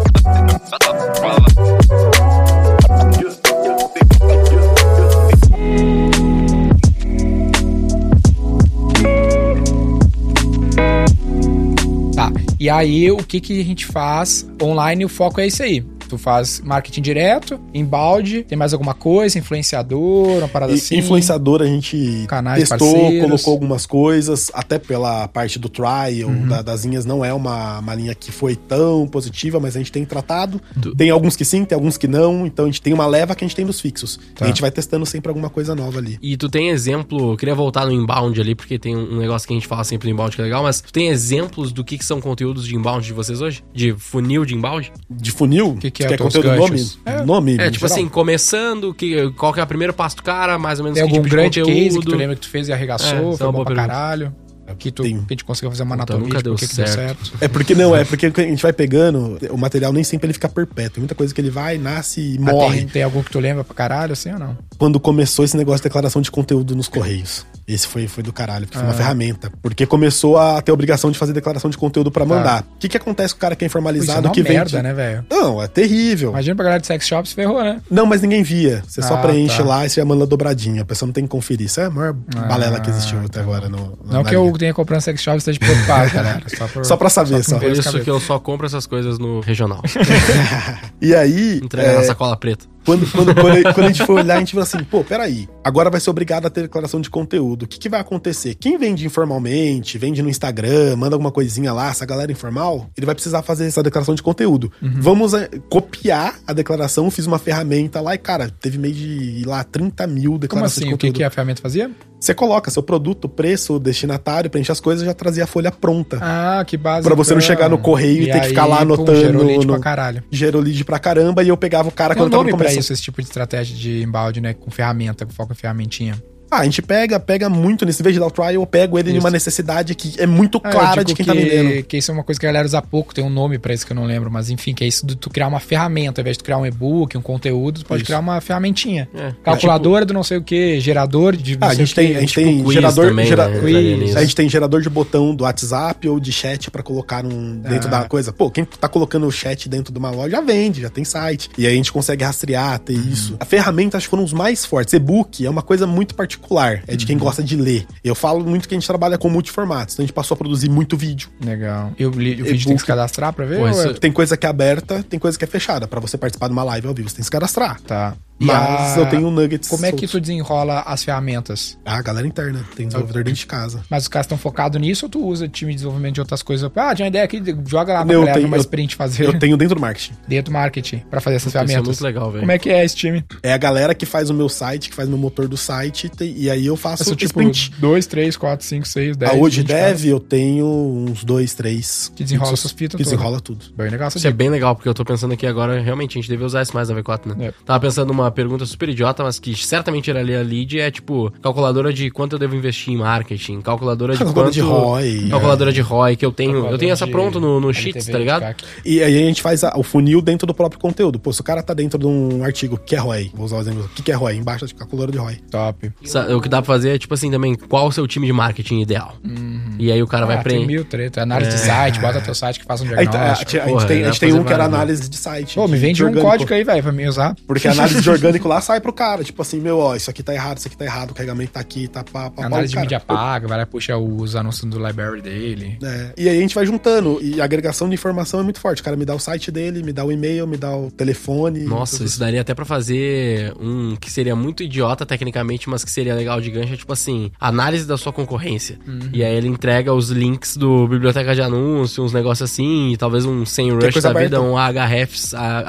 E aí, o que, que a gente faz online? O foco é isso aí. Tu faz marketing direto, embalde, tem mais alguma coisa, influenciador, uma parada E assim. influenciador a gente Canais testou, parceiros. colocou algumas coisas, até pela parte do trial, Uhum. da- das linhas não é uma, uma linha que foi tão positiva, mas a gente tem tratado. Tem alguns que sim, tem alguns que não, então a gente tem uma leva que a gente tem dos fixos. Tá. E a gente vai testando sempre alguma coisa nova ali. E tu tem exemplo, eu queria voltar no inbound ali, porque tem um negócio que a gente fala sempre no inbound que é legal, mas tu tem exemplos do que, que são conteúdos de inbound de vocês hoje? De funil de inbound? De funil, Que que é quer conteúdo nome? É. Nome, É, tipo geral. assim, começando, que, qual que é o primeiro passo do cara, mais ou menos Tem que algum tipo de grande conteúdo. case que tu lembra que tu fez e É, arregaçou, essa é foi bom pra pergunta. caralho. Que, tu, Tem. que a gente conseguiu fazer uma Puta, anatomia, nunca de deu por que que deu certo. certo. É porque não, é porque a gente vai pegando, o material nem sempre ele fica perpétuo. Tem muita coisa que ele vai, nasce e Mas morre. tem, tem algum que tu lembra pra caralho, assim ou não? Quando começou esse negócio de declaração de conteúdo nos Correios. Esse foi, foi do caralho, porque foi uma Ah. ferramenta. Porque começou a ter a obrigação de fazer declaração de conteúdo pra mandar. O que, que acontece com o cara que é Pô, é informalizado uma que merda, vende? né, velho? Não, é terrível. Imagina pra galera de sex shops, ferrou, né? Não, mas ninguém via. Você só Ah, preenche tá. lá e você já manda dobradinha. A pessoa não tem que conferir. Isso é a maior Ah, balela que existiu até agora. No, Não que eu linha. tenha comprando sex shops esteja preocupado, galera. Só, por, Só pra saber, por só. Por isso que eu só compro essas coisas no regional. E aí, Entrega é, na sacola preta. Quando, quando, quando, quando a gente foi olhar, a gente falou assim, pô, peraí, agora vai ser obrigado a ter declaração de conteúdo. O que, que vai acontecer? Quem vende informalmente, vende no Instagram, manda alguma coisinha lá, essa galera informal, ele vai precisar fazer essa declaração de conteúdo. Uhum. Vamos é, copiar a declaração, fiz uma ferramenta lá e, cara, teve meio de lá 30 mil Como declarações assim? de O que, conteúdo. que a ferramenta fazia? Você coloca seu produto, preço, destinatário, preenche as coisas, já trazia a folha pronta. Ah, que base. Pra você não chegar no correio e ter que ficar lá anotando Gerou lead no- pra caralho. Gerou lead pra caramba e eu pegava o cara Tem um quando tava nome no pra começo. isso, esse tipo de estratégia de embalde, né? Com ferramenta, com foco em ferramentinha. Ah, a gente pega, pega muito nesse vez de dar o trial, eu pego ele em Isso. uma necessidade que é muito Ah, clara digo de quem que, tá vendendo. Que isso é uma coisa que a galera usa pouco, tem um nome pra isso que eu não lembro, mas enfim, que é isso de tu criar uma ferramenta, ao invés de tu criar um e-book, um conteúdo, tu pode Isso. criar uma ferramentinha. É. Calculadora do não sei o que, gerador de. Ah, a gente tem, a gente tipo tem quiz gerador, também, gera- né? quiz. A gente tem gerador de botão do WhatsApp ou de chat pra colocar num, dentro Ah. da coisa. Pô, quem tá colocando o chat dentro de uma loja já vende, já tem site. E aí a gente consegue rastrear, ter Uhum. isso. A ferramenta acho que foram os mais fortes. E-book é uma coisa muito particular, é de Uhum. quem gosta de ler. Eu falo muito que a gente trabalha com multiformatos, então a gente passou a produzir muito vídeo. Legal. E o, li- o vídeo tem que se cadastrar pra ver? Pô, isso- é- Tem coisa que é aberta, tem coisa que é fechada. Pra você participar de uma live ao vivo, você tem que se cadastrar. Tá. Mas a- eu tenho nuggets. Como é que tu desenrola as ferramentas? Ah, a galera interna. Tem desenvolvedor dentro de casa. Mas os caras estão focados nisso ou tu usa time de desenvolvimento de outras coisas? Ah, tinha uma ideia aqui, joga lá pra Eu galera tenho- numa eu- sprint fazer Eu tenho dentro do marketing. dentro do marketing pra fazer essas Isso é ferramentas. muito legal, velho. Como é que é esse time? É a galera que faz o meu site, que faz meu motor do site, e aí eu faço São o tipo sprint. 2, 3, 4, 5, 6, 10. A hoje 20 dev eu tenho uns dois, três. Que desenrola essas fitas Que desenrola tudo. Bem legal Isso é bem legal, porque eu tô pensando aqui agora, realmente, a gente deve usar isso mais na V4, né? É. Tava pensando numa pergunta super idiota, mas que certamente era ali a lead, é tipo, calculadora de quanto eu devo investir em marketing, calculadora de Calculadora quanto... de ROI. Calculadora de ROI, que eu tenho, eu tenho essa de pronto no, no Sheets, tá ligado? E aí a gente faz a- o funil dentro do próprio conteúdo. Pô, se o cara tá dentro de um artigo que é ROI, vou usar o exemplo, o que que é ROI? Embaixo da calculadora de ROI. Top. Sa- O que dá pra fazer é, tipo assim, também, qual o seu time de marketing ideal? E aí o cara vai ah, tem preencher. mil treta. Análise de site, bota teu site que faça um Aí, tá, a, diagnóstico. gente- a gente porra, tem, a dá gente tem um que era né? análise de site. Pô, me de- vende de um orgânico. código aí, velho, pra mim usar. Porque a análise de orgânico lá sai pro cara, tipo assim, meu, ó, isso aqui tá errado, isso aqui tá errado, o carregamento tá aqui, tá pá, pá, pá. Análise de cara, mídia paga, vai lá puxar os anúncios do library dele. É, e aí a gente vai juntando. E a agregação de informação é muito forte. O cara me dá o site dele, me dá o e-mail, me dá o telefone. Nossa, isso daria até pra fazer um que seria muito idiota tecnicamente, mas que seria legal de gancho, é tipo assim, análise da sua concorrência. Uhum. E aí ele entrega os links do biblioteca de anúncio, uns negócios assim, e talvez um sem rush da vida, aberta. Uhum. um a-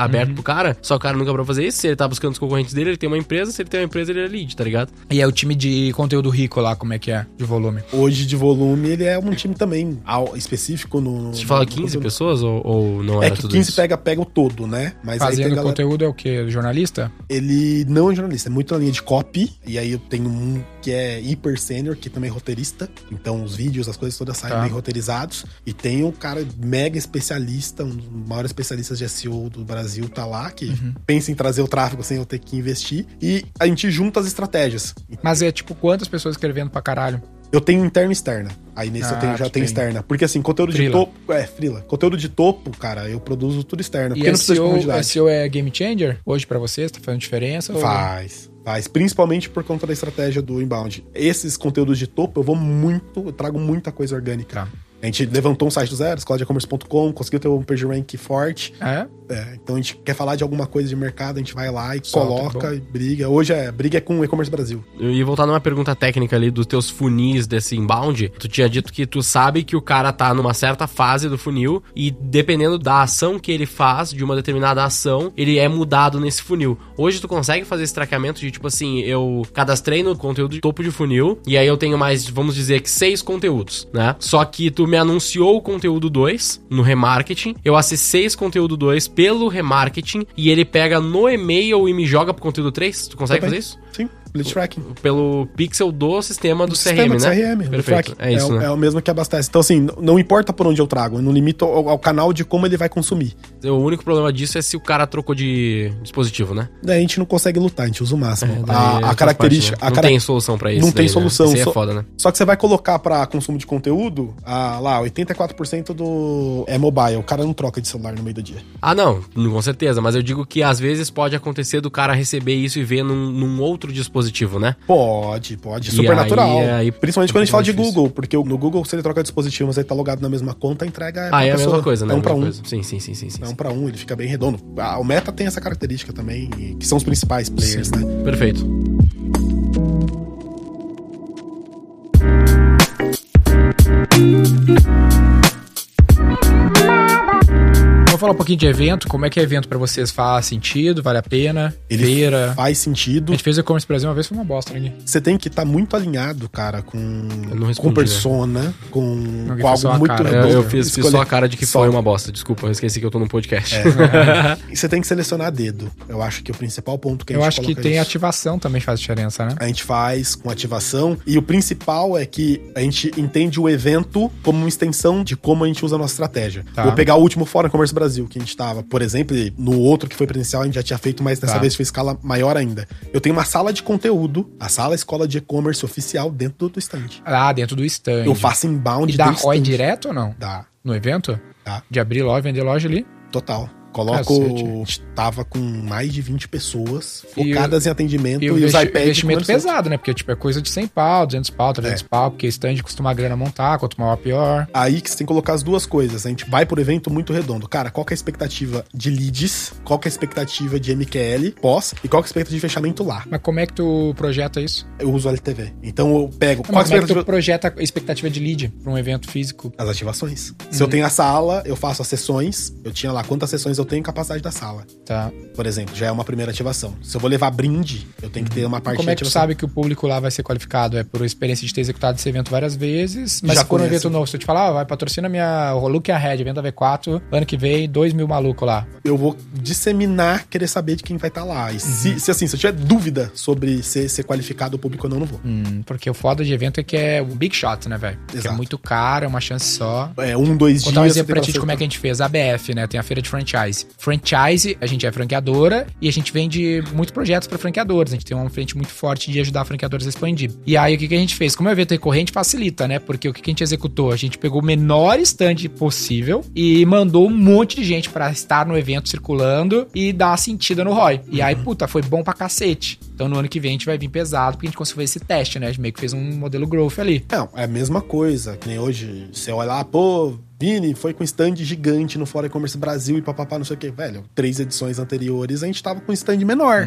aberto pro cara. Só o cara nunca pra fazer isso. Se ele tá buscando os concorrentes dele, ele tem uma empresa. Se ele tem uma empresa, ele é lead, tá ligado? E é o time de conteúdo rico lá, como é que é? De volume. Hoje de volume, ele é um time também específico no. Você no- fala no 15 conteúdo. pessoas ou, ou não É era que tudo 15 isso? pega, pega o todo, né? Mas aí tem Fazendo galera... conteúdo é o quê? Jornalista? Ele não é jornalista, é muito na linha de copy. E aí eu tenho um que é hiper sênior, que também é roteirista. Então os vídeos, as coisas todas saem Tá. bem roteirizados. E tem um cara mega especialista, um dos maiores especialistas de SEO do Brasil, tá lá, que Uhum. pensa em trazer o tráfego sem eu ter que investir. E a gente junta as estratégias. Mas é tipo quantas pessoas escrevendo pra caralho? Eu tenho interna e externa. Aí nesse Ah, eu tenho, já tu tenho externa. Porque assim, conteúdo Frila. de topo. É, frila. Conteúdo de topo, cara, eu produzo tudo externo. Porque E não precisa de SEO, profundidade. SEO é game changer hoje pra vocês? Tá fazendo diferença? ou- Faz. Faz. Principalmente por conta da estratégia do inbound. Esses conteúdos de topo, eu vou muito, eu trago muita coisa orgânica. Tá. A gente levantou um site do zero, escoladecommerce.com, conseguiu ter um page rank forte. É? É, então a gente quer falar de alguma coisa de mercado, a gente vai lá e Solta, coloca e briga. Hoje é briga é com o e-commerce Brasil. Eu ia voltar numa pergunta técnica ali dos teus funis desse inbound. Tu tinha dito que tu sabe que o cara tá numa certa fase do funil e dependendo da ação que ele faz, de uma determinada ação, ele é mudado nesse funil. Hoje tu consegue fazer esse traqueamento de tipo assim, eu cadastrei no conteúdo de topo de funil e aí eu tenho mais, vamos dizer que seis conteúdos, né? Só que tu me anunciou o conteúdo 2 no remarketing, eu acessei esse conteúdo 2 pelo remarketing e ele pega no e-mail e me joga pro conteúdo 3. Tu consegue Também. fazer isso? Sim, Blitz Tracking. pelo pixel do sistema do, sistema CRM, de né? CRM, do Perfeito. É isso, o- né? é o mesmo que abastece. Então, assim, não importa por onde eu trago, eu não limito ao, ao canal de como ele vai consumir. O único problema disso é se o cara trocou de dispositivo, né? Daí a gente não consegue lutar, a gente usa o máximo. É, daí a, a faz característica. parte, né? Não cara- tem solução pra isso. Não tem daí, solução, Né? Isso é foda, né? Só que você vai colocar pra consumo de conteúdo, ah, lá, 84% do é mobile. O cara não troca de celular no meio do dia. Ah, não, com certeza. Mas eu digo que às vezes pode acontecer do cara receber isso e ver num, num outro dispositivo, né? Pode, pode. Super natural. aí- aí- Principalmente quando a gente fala de difícil. Google, porque no Google, se ele troca dispositivo, mas ele tá logado na mesma conta, a entrega é Ah, é a pessoa. mesma coisa, né? É um pra um. coisa. Sim, sim, sim, sim, sim. É um pra um, ele fica bem redondo. Ah, o Meta tem essa característica também, que são os principais players, né? Perfeito. Falar um pouquinho de evento. Como é que é evento pra vocês? Faz sentido? Vale a pena? Ele Feira? faz A sentido. gente fez o e-commerce Brasil uma vez, foi uma bosta, né? Você tem que estar muito alinhado, cara, com, com respondi, persona, com, com algo a muito cara. Eu, redondo. eu fiz, fiz só a cara de que só. foi uma bosta. Desculpa, eu esqueci que eu tô num podcast. E você tem que selecionar a dedo. Eu acho que o principal ponto que a Eu gente acho que tem isso. ativação também faz diferença, né? A gente faz com ativação. E o principal é que a gente entende o evento como uma extensão de como a gente usa a nossa estratégia. Tá. Vou pegar o último Fórum Comércio Brasil, que a gente tava, por exemplo, no outro que foi presencial a gente já tinha feito, mas dessa Tá. vez foi escala maior ainda. Eu tenho uma sala de conteúdo, a sala escola de e-commerce oficial dentro do, do stand. Ah, dentro do stand. Eu faço inbound E dá ROI stand. direto ou não? Dá, No evento? dá. De abrir loja, vender loja ali? Total. Coloco. Cacete. A gente tava com mais de 20 pessoas E focadas em atendimento E e, os iPads. investimento pesado, né? Porque, tipo, é coisa de 100 pau, 200 pau, 300 É. pau, porque stand costuma a grana montar, quanto maior, pior. Aí que você tem que colocar as duas coisas. A gente vai por evento muito redondo. Cara, qual que é a expectativa de leads? Qual que é a expectativa de MQL pós? E qual que é a expectativa de fechamento lá? Mas como é que tu projeta isso? Eu uso LTV. Então eu pego. Não, Qual como é que tu projeta a expectativa de lead pra um evento físico? As ativações. Se eu tenho a sala, eu faço as sessões. Eu tinha lá quantas sessões eu tenho capacidade da sala. Tá. Por exemplo, já é uma primeira ativação. Se eu vou levar brinde, eu tenho que ter uma parte Como é que tu sabe que o público lá vai ser qualificado? É por experiência de ter executado esse evento várias vezes, mas Já se for um evento novo, se eu te falar, ah, vai patrocina minha Look Ahead, evento da V4, ano que vem, 2 mil malucos lá. eu vou disseminar, querer saber de quem vai estar lá. E se, se, assim, se eu tiver dúvida sobre ser, ser qualificado o público ou não, não vou. Hum, porque o foda de evento é que é o big shot, né, velho? É muito caro, é uma chance só. É um, dois Vou dar um dias. exemplo pra ti de como é que a gente fez. A ABF, né? Tem a feira de franchise. Franchise. Franchise, a gente é franqueadora e a gente vende muitos projetos para franqueadores. A gente tem uma frente muito forte de ajudar franqueadores a expandir. E aí, o que, que a gente fez? Como é evento recorrente, facilita, né? Porque o que, que a gente executou? A gente pegou o menor stand possível e mandou um monte de gente para estar no evento circulando e dar uma sentida no ROI. E aí, puta, foi bom pra cacete. Então, no ano que vem, a gente vai vir pesado, porque a gente conseguiu fazer esse teste, né? A gente meio que fez um modelo growth ali. Não, é a mesma coisa. Que nem hoje, você olha lá, pô, Vini foi com stand gigante no Fora E-Commerce Brasil e papapá, não sei o que. Velho, três edições anteriores a gente tava com stand menor.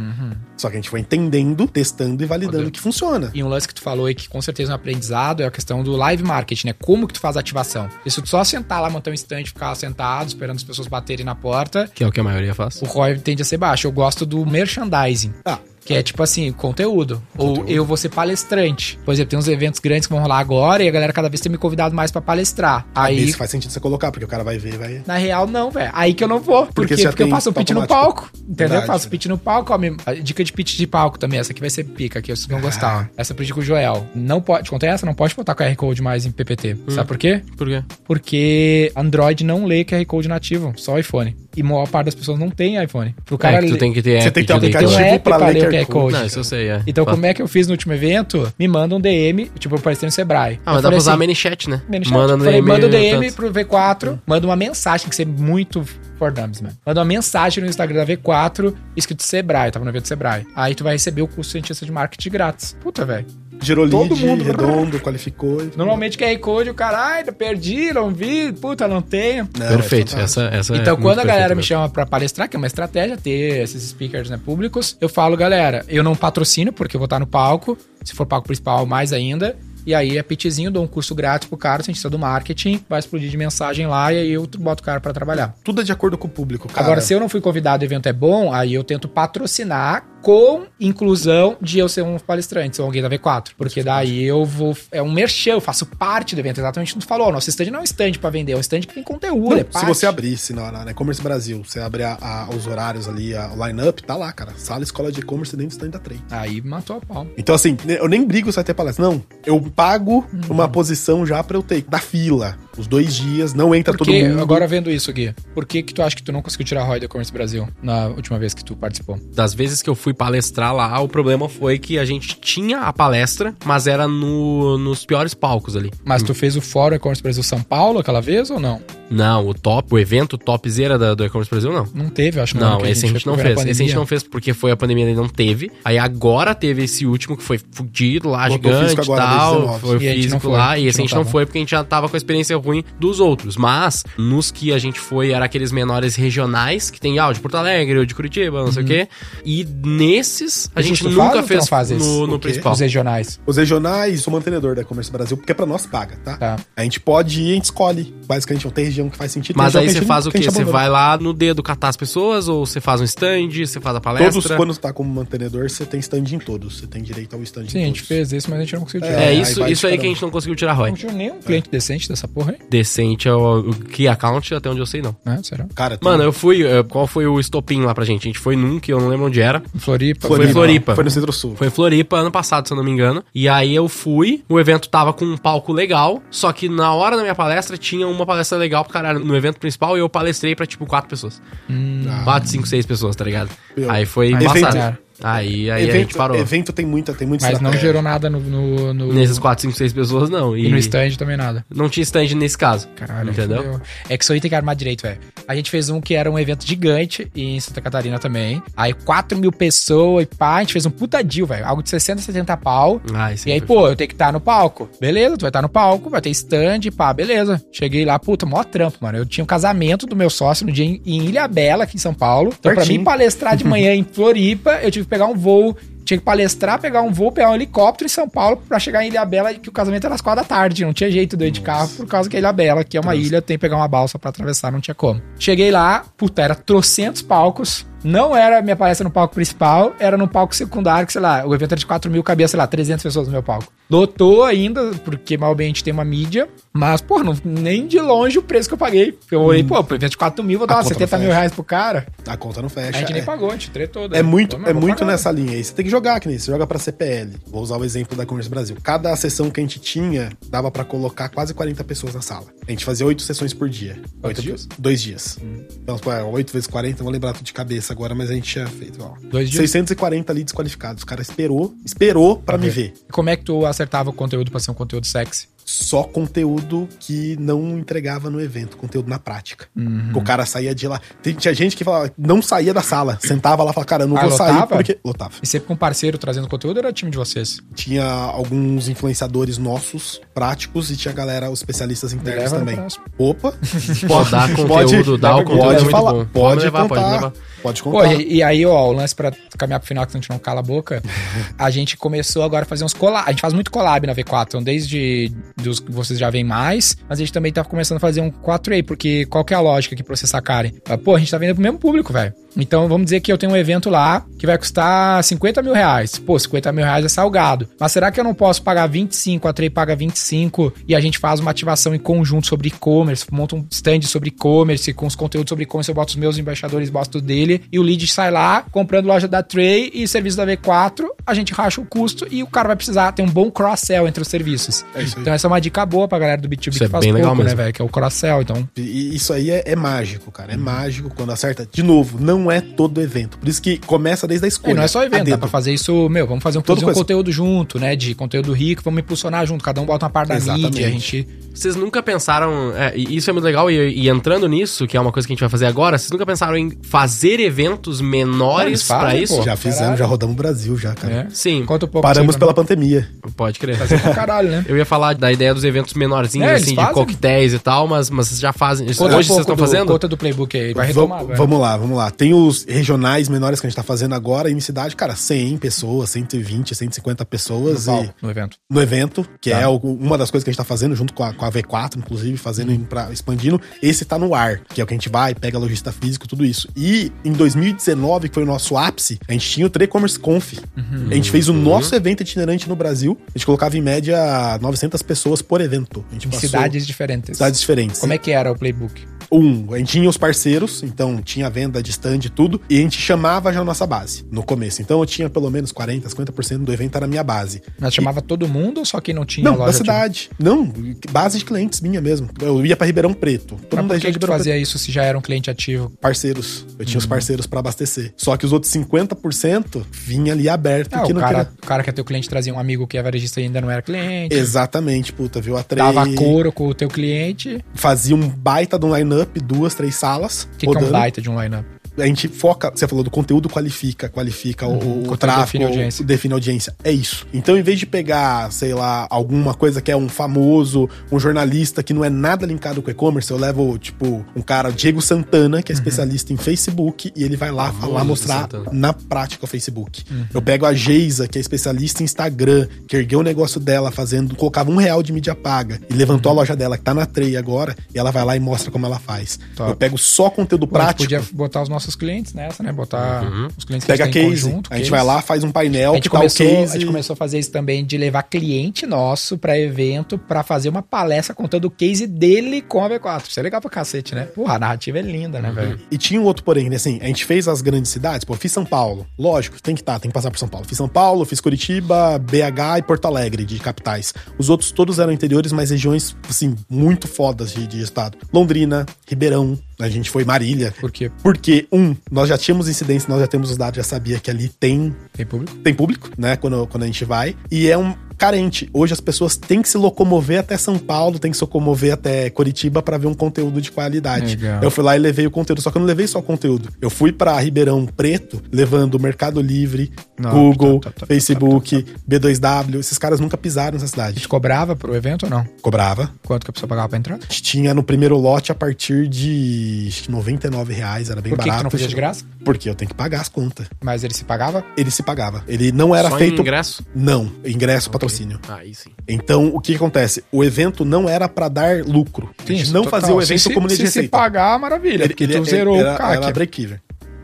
Só que a gente foi entendendo, testando e validando que funciona. E um lance que tu falou aí que com certeza é um aprendizado é a questão do live marketing, né? Como que tu faz a ativação? E se tu só sentar lá, montar um stand, ficar sentado, esperando as pessoas baterem na porta, Que é o que a maioria faz. o ROI tende a ser baixo. Eu gosto do merchandising. Ah, Que é tipo assim, conteúdo. Ou eu vou ser palestrante. Por exemplo, tem uns eventos grandes que vão rolar agora e a galera cada vez tem me convidado mais pra palestrar. Aí, Isso faz sentido você colocar, porque o cara vai ver, vai. na real, não, velho. Aí que eu não vou. Por Porque Porque eu faço o pitch no palco. Entendeu? Verdade, eu faço verdade. pitch no palco. Ó, me- a dica de pitch de palco também. Essa aqui vai ser pica, aqui vocês vão gostar. ó. Essa eu pedi com o Joel. Não pode, contei essa? Não pode botar QR Code mais em PPT. Hum. Sabe por quê? Por quê? Porque Android não lê QR Code nativo, só iPhone. E a maior parte das pessoas não tem iPhone. Pro cara é, que tu tem que ter Você app tem que ter um de leitura. tem um aplicativo app pra pra ler QR Code. Não, isso eu sei, é. Então, Faz- como é que eu fiz no último evento? Me manda um DM, tipo, eu apareci no Sebrae. Ah, Eu mas dá pra usar assim, ManyChat, né? ManyChat. Manda no Falei, DM. manda o DM tanto. pro V4, manda uma mensagem, tem que ser muito for dummies, mano. Manda uma mensagem no Instagram da V4, escrito Sebrae, tava no evento Sebrae. Aí tu vai receber o curso de cientista de marketing grátis. Puta, velho. Gerou Todo lead, mundo- redondo, qualificou. Normalmente QR Code, o cara, ai, perdi, não vi, puta, não tenho. Não, Perfeito. é essa, essa Então, é quando a galera perfeita me mesmo. chama pra palestrar, que é uma estratégia ter esses speakers né, públicos, eu falo, galera, eu não patrocino porque eu vou estar no palco, se for palco principal, mais ainda. E aí é pitchzinho, dou um curso grátis pro cara, cientista do marketing, vai explodir de mensagem lá e aí eu boto o cara pra trabalhar. Tudo é de acordo com o público, cara. Agora, se eu não fui convidado e o evento é bom, aí eu tento patrocinar com inclusão de eu ser um palestrante, ser alguém da V4. Porque daí eu vou. É um merchan, eu faço parte do evento. Exatamente como tu falou. Nosso stand não é um stand pra vender, é um stand que tem conteúdo. Não, é se você abrisse na, na e-commerce Brasil, você abrir a- a- os horários ali, a- o line-up, tá lá, cara. Sala escola de e-commerce dentro do stand da Trade. Aí matou a pau. Então, assim, eu nem brigo se vai ter palestra. Não, eu pago uma posição já pra eu ter. Da fila. Os dois dias, não entra todo Porque, mundo. agora vendo isso, Gui, por que que tu acha que tu não conseguiu tirar a ROI do e-commerce Brasil na última vez que tu participou? Das vezes que eu fui palestrar lá, o problema foi que a gente tinha a palestra, mas era no, nos piores palcos ali. Mas tu fez o fórum e-commerce Brasil São Paulo aquela vez ou não? Não, o top, o evento topzera da- do e-commerce Brasil, não. Não teve, acho que no Não, que esse a gente foi não por fez. Esse a gente não fez porque foi a pandemia e não teve. Aí agora teve esse último que foi fudido lá, Botou gigante e tal. 2019. Foi E a gente não físico lá. a E gente esse a gente não não foi porque a gente já tava com a experiência ruim dos outros. Mas nos que a gente foi, era aqueles menores regionais, que tem áudio de Porto Alegre, ou de Curitiba, não sei o quê. E nesses, a gente nunca fez no, no principal. Os regionais. Os regionais, sou mantenedor da e-commerce Brasil, porque é pra nós paga, tá? Tá. A gente pode ir, a gente escolhe. Basicamente, não tem região que faz sentido. Mas aí você faz o quê? Você vai lá no dedo catar as pessoas, ou você faz um stand, você faz a palestra? Todos, quando tá como mantenedor, você tem stand em todos. Você tem direito ao stand Sim, em a gente fez isso, mas a gente não conseguiu tirar. É, aí isso, vai isso aí que a gente não conseguiu tirar ROI. Não tinha nenhum cliente decente dessa porra aí, Decente é o, key account, até onde eu sei, não. né? Será? Cara, tem- Mano, eu fui. eh, Qual foi o estopim lá pra gente? A gente foi num que eu não lembro onde era. Em Floripa. Foi Floripa. Foi no Centro-Sul. Foi em Floripa ano passado, se eu não me engano. E aí eu fui, o evento tava com um palco legal, só que na hora da minha palestra tinha uma palestra legal pro caralho no evento principal e eu palestrei pra tipo quatro pessoas. Ah. Quatro, cinco, seis pessoas, tá ligado? Meu. Aí foi Aí embaçado. Aí, aí a gente evento, parou. evento tem muita, tem muita Mas não gerou nada no, no, no- Nesses quatro, cinco, seis pessoas, não. E, e no stand também nada. não tinha stand nesse caso. Caralho, entendeu? fudeu. É que isso aí tem que armar direito, velho. A gente fez um que era um evento gigante em Santa Catarina também. Aí 4 mil pessoas e pá, a gente fez um puta deal, velho. Algo de 60, 70 pau. Ah, E aí, pô, eu tenho que estar no palco. Beleza, tu vai estar no palco, vai ter stand, pá, beleza. Cheguei lá, puta, mó trampo, mano. Eu tinha um casamento do meu sócio no dia em, em Ilha Bela, aqui em São Paulo. Então, pra Pertinho. mim palestrar de manhã em Floripa, eu tive que pegar um voo. Tinha que palestrar, pegar um voo, pegar um helicóptero em São Paulo pra chegar em Ilha Bela, que o casamento era às quatro da tarde. Não tinha jeito de ir de carro por causa que é Ilha Bela, que é uma ilha, tem que pegar uma balsa pra atravessar, não tinha como. Cheguei lá, puta, era trocentos palcos. Não era minha palestra no palco principal, era no palco secundário, que sei lá, o evento era de 4 mil, cabia, sei lá, 300 pessoas no meu palco. Lotou ainda, porque mal bem a gente tem uma mídia, mas, pô, não, nem de longe o preço que eu paguei. Eu olhei, pô, pro evento de 4 mil, vou dar A umas conta não 70 mil reais pro cara. A conta não fecha. A gente é. nem pagou, a gente tretou. É muito, Pô, é muito pagar. nessa linha aí. Você tem que jogar, que nem você joga pra CPL. Vou usar o exemplo da Commerce Brasil. Cada sessão que a gente tinha, dava pra colocar quase 40 pessoas na sala. A gente fazia oito sessões por dia. Quantos Oito dias? Dois dias. Então, pô, é, 8 vezes 40, não vou lembrar tudo de cabeça agora, mas a gente tinha feito, ó. Dois dias? 640 ali desqualificados. O cara esperou, esperou pra me ver. Como é que tu acertava o conteúdo pra ser um conteúdo sexy? Só conteúdo que não entregava no evento, conteúdo na prática. O cara saía de lá. Tinha gente que falava, não saía da sala, sentava lá e falava, cara, eu não Ah, vou sair lotava? porque. Lotava. E sempre com um parceiro trazendo conteúdo ou era time de vocês? Tinha alguns influenciadores nossos, práticos, e tinha galera, os especialistas internos também. Opa! Pode dar conteúdo, dar o conteúdo é pode muito falar, bom. Pode, levar, contar, pode levar. Pode Pô, contar. e, e aí, ó, o lance pra caminhar pro final, que a gente não cala a boca, a gente começou agora a fazer uns collab. A gente faz muito collab na V4, então desde dos que vocês já veem mais, mas a gente também tá começando a fazer um 4A, porque qual que é a lógica aqui pra vocês sacarem? Pô, a gente tá vendendo pro mesmo público, velho. Então vamos dizer que eu tenho um evento lá que vai custar 50 mil reais. Pô, 50 mil reais é salgado. Mas será que eu não posso pagar 25, a Trey paga 25 e a gente faz uma ativação em conjunto sobre e-commerce, monta um stand sobre e-commerce, com os conteúdos sobre e-commerce, eu boto os meus embaixadores, boto dele, e o lead sai lá, comprando loja da Trey e serviço da V4, a gente racha o custo e o cara vai precisar ter um bom cross-sell entre os serviços. É isso aí. Então essa é uma dica boa pra galera do B2B Isso que é faz bem pouco, legal né, mesmo. velho? Que é o cross-sell, então... E isso aí é, é mágico, cara. É mágico quando acerta. De novo, não é todo evento. Por isso que começa desde a escolha. E não é só evento, dá pra fazer isso, meu, vamos fazer um, produzir um conteúdo junto, né? De conteúdo rico, vamos impulsionar junto, cada um bota uma parte da Exatamente. mídia, a gente. Vocês nunca pensaram. é, e isso é muito legal, e, e entrando nisso, que é uma coisa que a gente vai fazer agora, vocês nunca pensaram em fazer eventos menores fazem, isso? pô. Já fizemos, Caralho. já rodamos o Brasil, já, cara. É. Sim, Conta um pouco Paramos pela pandemia. pode crer. Fazer pra caralho, né? Eu ia falar da ideia dos eventos menorzinhos, É, assim, de coquetéis e tal, mas, mas vocês já fazem. Conta um Hoje vocês pouco estão do- fazendo? Conta do playbook aí, vai Va- retomar agora. Vamos lá, vamos lá. Tem os regionais menores que a gente tá fazendo agora, em cidade, cara, 100 pessoas, 120, 150 pessoas no, e- no evento. no evento, que Tá. é o- uma das coisas que a gente tá fazendo junto com a, com a V4, inclusive, fazendo Uhum. em- pra, expandindo. Esse tá no ar, que é o que a gente vai, pega lojista físico, tudo isso. E em 2019, que foi o nosso ápice, a gente tinha o Trecommerce Conf. Uhum. A gente fez o nosso evento itinerante no Brasil. A gente colocava em média 900 pessoas por evento. A gente Em passou- cidades diferentes. cidades diferentes. Como é que era o playbook? Um, a gente tinha os parceiros, então tinha venda de stand e tudo, e a gente chamava já a nossa base no começo. Então eu tinha pelo menos 40, 50% do evento era a minha base. Nós chamava todo mundo ou só quem não tinha Não, loja? da tipo? cidade. Não, base de clientes minha mesmo. Eu ia pra Ribeirão Preto. Todo Mas mundo da por que, que tu fazia isso se já era um cliente ativo? Preto. Parceiros. Eu tinha os parceiros pra abastecer. Só que os outros 50% vinha ali aberto. Ah, que o, não cara, queria... o cara que é teu cliente trazia um amigo que é varejista e ainda não era cliente. Exatamente, puta, viu? A três. Dava couro com o teu cliente. Fazia um baita de um line-up, duas, três salas. O que, que é um baita de um lineup? A gente foca, você falou do conteúdo qualifica, qualifica o- o, Uhum. conteúdo tráfego, define audiência. define audiência. É isso. Então, em vez de pegar, sei lá, alguma coisa que é um famoso, um jornalista que não é nada linkado com e-commerce, eu levo, tipo, um cara, Diego Santana, Uhum. que é especialista em Facebook, e ele vai lá falar, mostrar Santana. na prática o Facebook. Uhum. Eu pego a Geisa, que é especialista em Instagram, que ergueu o negócio dela fazendo, colocava um real de mídia paga e levantou Uhum. a loja dela, que tá na Trey agora, e ela vai lá e mostra como ela faz. Top. Eu pego só conteúdo prático. podia botar os nossos clientes nessa, né? Botar os clientes que Pega a tem em case, conjunto. a gente case. vai lá, faz um painel, A gente, que tá começou, case. a gente começou a fazer isso também de levar cliente nosso pra evento pra fazer uma palestra contando o case dele com a V4. Isso é legal pra cacete, né? Porra, a narrativa é linda, né, velho? E tinha um outro porém, né? Assim, a gente fez as grandes cidades, pô, fiz São Paulo. Lógico, tem que estar, tem que passar por São Paulo. Fiz São Paulo, fiz Curitiba, BH e Porto Alegre, de capitais. Os outros todos eram interiores, mas regiões, assim, muito fodas de, de estado. Londrina, Ribeirão, a gente foi Marília. Por quê? Porque, um, nós já tínhamos incidência, nós já temos os dados, já sabia que ali tem Tem público? tem público, né? Quando, quando a gente vai. E é um carente. Hoje as pessoas têm que se locomover até São Paulo, têm que se locomover até Curitiba para ver um conteúdo de qualidade. Legal. Eu fui lá e levei o conteúdo, só que eu não levei só o conteúdo. Eu fui para Ribeirão Preto, levando Mercado Livre, Não, Google, tá, tá, tá, Facebook, B2W. Esses caras nunca pisaram nessa A cidade. gente cobrava pro evento ou não? Cobrava. Quanto que a pessoa pagava pra entrar? A gente tinha no primeiro lote a partir de acho que 99 reais, era bem Por que, que barato. tu não fazia de graça? Porque eu tenho que pagar as contas. Mas ele se pagava? Ele se pagava. Ele não era Só em feito. ingresso? Não, ingresso patrocínio. Aí sim. Então, o que, acontece? O evento não era pra dar lucro. A gente Sim, não total. fazia o evento se, como linha de se, se pagar, maravilha. porque tu zerou era, o CAC. era break-even.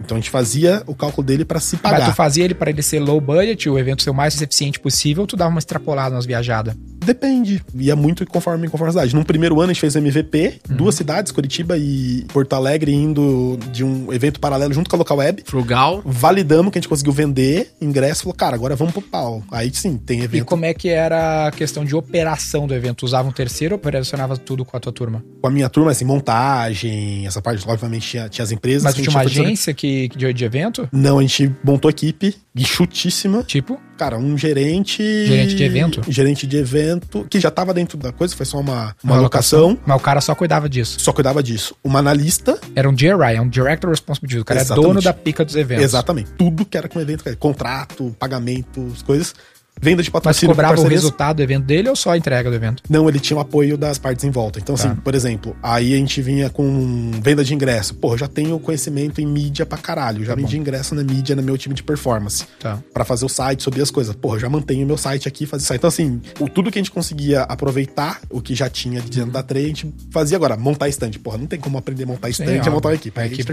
Então a gente fazia o cálculo dele pra se Mas tu pagar. fazia ele para ele ser low budget, o evento ser o mais eficiente possível, ou tu dava uma extrapolada nas viajadas? Depende. Ia muito conforme conforme a cidade. Num primeiro ano a gente fez MVP, Uhum. duas cidades, Curitiba e Porto Alegre, indo de um evento paralelo junto com a Local Web. Frugal. Validamos que a gente conseguiu vender ingresso. Falou, cara, agora vamos pro pau. Aí sim, tem E evento como é que era a questão de operação do evento? Tu usava um terceiro ou operacionava tudo com a tua turma? com a minha turma, assim, montagem, essa parte, obviamente, tinha, tinha as empresas. Mas tu tinha uma agência que, de, de evento? Não, a gente montou equipe guichutíssima. Tipo? Cara, um gerente. Gerente de evento? Gerente de evento, que já tava dentro da coisa, foi só uma, uma, Uma alocação. Mas o cara só cuidava disso. Só cuidava disso. Uma analista. Era um DRI, é um Director Responsibility. O cara é dono da pica dos eventos. Exatamente. Tudo que era com evento, contrato, pagamento, as coisas. Venda de Mas patrocínio. cobrava o resultado do evento dele ou só a entrega do evento? Não, ele tinha o apoio das partes em volta. Então, Tá. assim, por exemplo, aí a gente vinha com venda de ingresso. Pô, eu já tenho conhecimento em mídia pra caralho. Já Tá vendi ingresso na mídia no meu time de performance. Tá. Pra fazer o site, subir as coisas. Porra, eu já mantenho meu site aqui, fazer site. Então, assim, o, tudo que a gente conseguia aproveitar, o que já tinha de dentro da Trey, a gente fazia agora. Montar stand. Porra, não tem como aprender a montar stand e ó, montar uma equipe. A equipe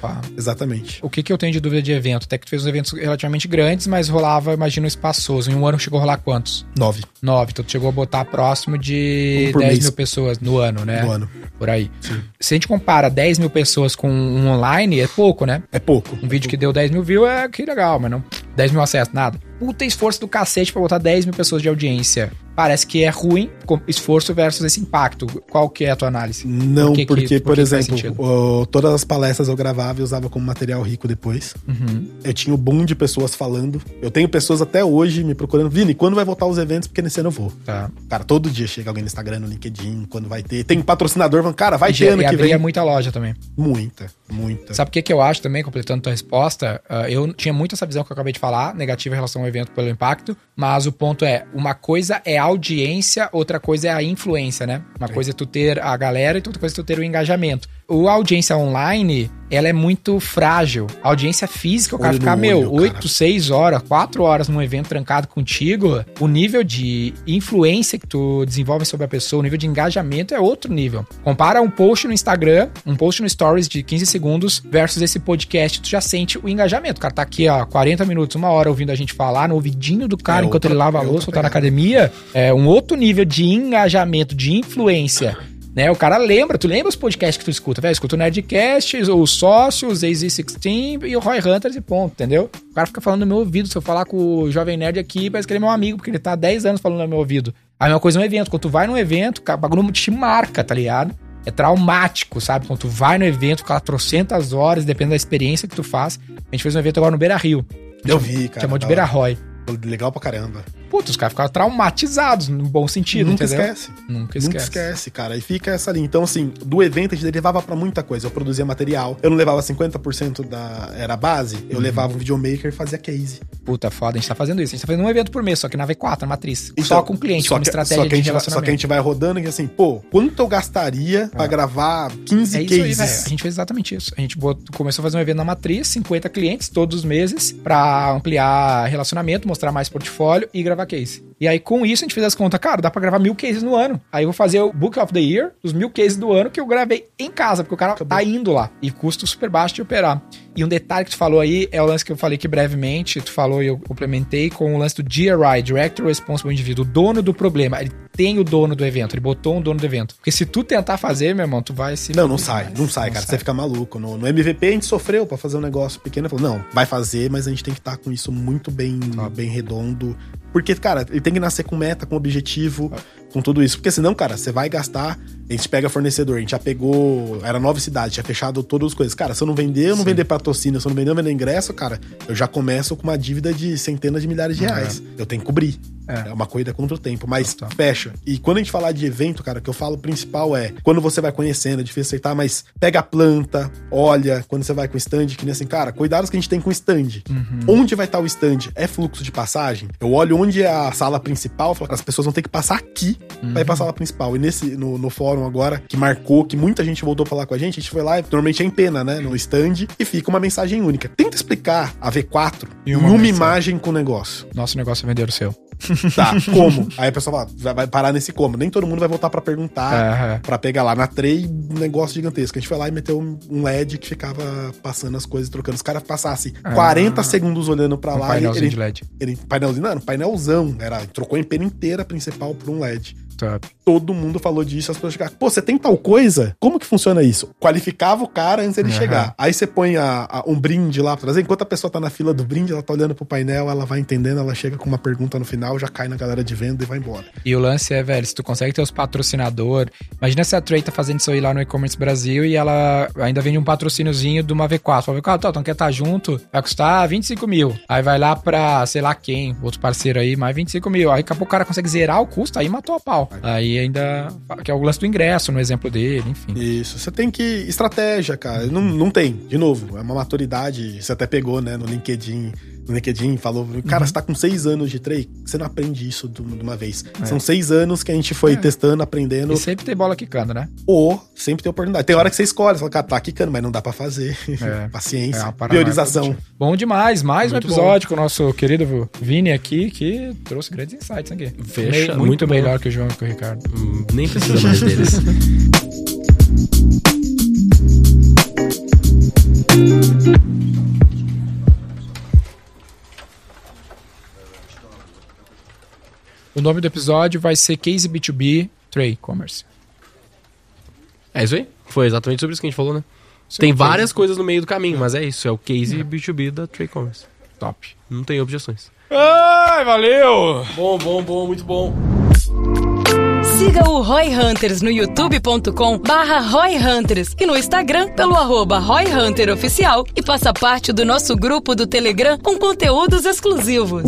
pá. Exatamente. O que, que eu tenho de dúvida de evento? Até que tu fez uns eventos relativamente grandes, mas rolava, imagina, espaçoso. Em um ano chegou a rolar quantos? Nove Nove. Então tu chegou a botar próximo de Um por 10 mês. mil pessoas no ano, né? no ano. Por aí. Se a gente compara 10 mil pessoas com um online, é pouco, né? É pouco. Um vídeo que deu 10 mil views é que legal, mas não 10 mil acessos, nada. Puta esforço do cacete pra botar 10 mil pessoas de audiência. Parece que é ruim com esforço versus esse impacto. Qual que é a tua análise? Não, Por que que- porque, por por, que que exemplo, o- todas as palestras eu gravava e usava como material rico depois. Uhum. Eu tinha o boom de pessoas falando. Eu tenho pessoas até hoje me procurando. Vini, quando vai voltar os eventos? Porque nesse ano eu vou. Tá. Cara, todo dia chega alguém no Instagram, no LinkedIn, quando vai ter. Tem patrocinador falando, cara, vai e, ter ano e que vem. muita loja também. Muita, muita. Sabe o que, que eu acho também, completando tua resposta? Ah, eu tinha muito essa visão que eu acabei de falar, negativa em relação ao evento pelo impacto, mas o ponto é, uma coisa é a audiência, outra coisa é a influência, né? Uma coisa é tu ter a galera e outra coisa é tu ter o engajamento. O audiência online, ela é muito frágil. A audiência física, o cara Olho ficar, meu, olho, 8, cara. 6 horas, 4 horas num evento trancado contigo, o nível de influência que tu desenvolve sobre a pessoa, o nível de engajamento é outro nível. Compara um post no Instagram, um post no Stories de 15 segundos versus esse podcast, tu já sente o engajamento. O cara tá aqui, ó, 40 minutos, uma hora ouvindo a gente falar, no ouvidinho do cara É enquanto outra- ele lava a é louça ou tá na academia. É um outro nível de engajamento, de influência. Né, o cara lembra, tu lembra os podcasts que tu escuta, velho? Escuta o Nerdcast, os Sócios, AZ16 e o Roy Hunters e ponto, entendeu? O cara fica falando no meu ouvido. Se eu falar com o Jovem Nerd aqui, parece que ele é meu amigo, porque ele tá há 10 anos falando no meu ouvido. A mesma coisa no evento. Quando tu vai num evento, o bagulho te marca, tá ligado? É traumático, sabe? Quando tu vai no evento, fica lá trocentas horas, dependendo da experiência que tu faz. A gente fez um evento agora no Beira Rio. Eu vi, cara. Chamou de Beira. Roy. Legal pra caramba. Putz, os caras ficaram traumatizados, no bom sentido, Nunca entendeu? esquece. Nunca Nunca esquece. esquece, cara. E fica essa linha. Então, assim, do evento a gente derivava pra muita coisa. Eu produzia material. Eu não levava 50% da. Era base. Uhum. Eu levava um videomaker e fazia case. Puta, foda, a gente tá fazendo isso. A gente tá fazendo um evento por mês, só que na V4, na matriz. Então, só com cliente, só que- estratégia só que a de gente vai- Só que a gente vai rodando e assim, pô, quanto eu gastaria pra gravar 15 É isso aí, cases? velho. A gente fez exatamente isso. A gente bot- começou a fazer um evento na matriz, 50 clientes todos os meses, pra ampliar relacionamento, mostrar mais portfólio e gravar case. E aí, com isso, a gente fez as contas, cara, dá pra gravar mil cases no ano. Aí eu vou fazer o Book of the Year, os mil cases do ano que eu gravei em casa, porque o cara tá indo lá. E custo super baixo de operar. E um detalhe que tu falou aí é o lance que eu falei aqui brevemente, tu falou e eu complementei com o lance do DRI, Director Responsible Individual, o dono do problema. Ele tem o dono do evento, ele botou um dono do evento. Porque se tu tentar fazer, meu irmão, tu vai se. Não, não sai, não sai, cara. Você fica maluco. No, no MVP a gente sofreu pra fazer um negócio pequeno. Falou, não, vai fazer, mas a gente tem que estar com isso muito bem, bem redondo. Porque, cara, tem que nascer com meta, com objetivo, com tudo isso. Porque senão, cara, você vai gastar. A gente pega fornecedor, a gente já pegou. Era nove cidades, tinha fechado todas as coisas. Cara, se eu não vender, eu não vender patrocínio, se eu não vender, eu vender ingresso, cara, eu já começo com uma dívida de centenas de milhares de reais. Eu tenho que cobrir. É. É uma corrida contra o tempo, mas Total. fecha. E quando a gente falar de evento, cara, o que eu falo principal é quando você vai conhecendo, é difícil aceitar, mas pega a planta, olha, quando você vai com stand, que nem assim, cara, cuidados que a gente tem com stand. Onde vai estar o stand? É fluxo de passagem? Eu olho onde é a sala principal, falo que as pessoas vão ter que passar aqui pra ir pra sala principal. E nesse, no, no fórum agora, que marcou, que muita gente voltou a falar com a gente, a gente foi lá, normalmente é em pena, né, no stand, e fica uma mensagem única. Tenta explicar a V4 Em uma uma, imagem com o negócio. Nosso negócio é vender o seu. Tá, como? Aí a pessoa fala, vai parar nesse como. Nem todo mundo vai voltar para perguntar, Uhum. para pegar lá. Na Trey, um negócio gigantesco. A gente foi lá e meteu um LED que ficava passando as coisas, trocando. Os caras passassem 40 segundos olhando para Um lá e painelzinho ele, de LED. ele. Painelzinho, não, painelzão. Era, trocou a empena inteira principal por um LED. Top. Todo mundo falou disso, as pessoas chegaram. Pô, você tem tal coisa? Como que funciona isso? Qualificava o cara antes dele Aham. chegar. Aí você põe a- a- um brinde lá pra trazer. Enquanto a pessoa tá na fila do brinde, ela tá olhando pro painel, ela vai entendendo, ela chega com uma pergunta no final, já cai na galera de venda e vai embora. E o lance é, velho, se tu consegue ter os patrocinadores. Imagina se a Trey tá fazendo isso aí lá no e-commerce Brasil e ela ainda vende um patrocíniozinho de uma V4. Fala, V4, tá, então quer estar junto? Vai custar 25 mil. Aí vai lá pra, sei lá quem, outro parceiro aí, mais 25 mil. Aí daqui a pouco o cara consegue zerar o custo, aí matou a pau. Aí ainda. Que é o lance do ingresso, no exemplo dele, enfim. Isso. Você tem que. Estratégia, cara. Não, não tem. De novo, é uma maturidade. Você até pegou, né, no LinkedIn. No LinkedIn, falou, cara, você tá com seis anos de trade, você não aprende isso de uma vez. São seis anos que a gente foi É. testando, aprendendo, E sempre tem bola quicando, né? ou sempre tem oportunidade. Tem hora que você escolhe, você fala, cara, tá quicando, mas não dá pra fazer. É. Paciência, É priorização. Bom demais, mais Muito um episódio com o nosso querido Vini aqui, que trouxe grandes insights aqui. Fecha, Me- muito, muito bom. melhor que o João e que o Ricardo. Hum, Nem precisa mais deles. O nome do episódio vai ser Case B2B Trade Commerce. É isso aí? Foi exatamente sobre isso que a gente falou, né? Isso Tem é várias coisas no meio do caminho, mas é isso. É o case Uhum. B2B da Trade Commerce. Top. Não tem objeções. Ai, valeu! Bom, bom, bom, muito bom. Siga o Roy Hunters no youtube.com barra Roy Hunters e no Instagram pelo arroba Roy Hunter Oficial e faça parte do nosso grupo do Telegram com conteúdos exclusivos.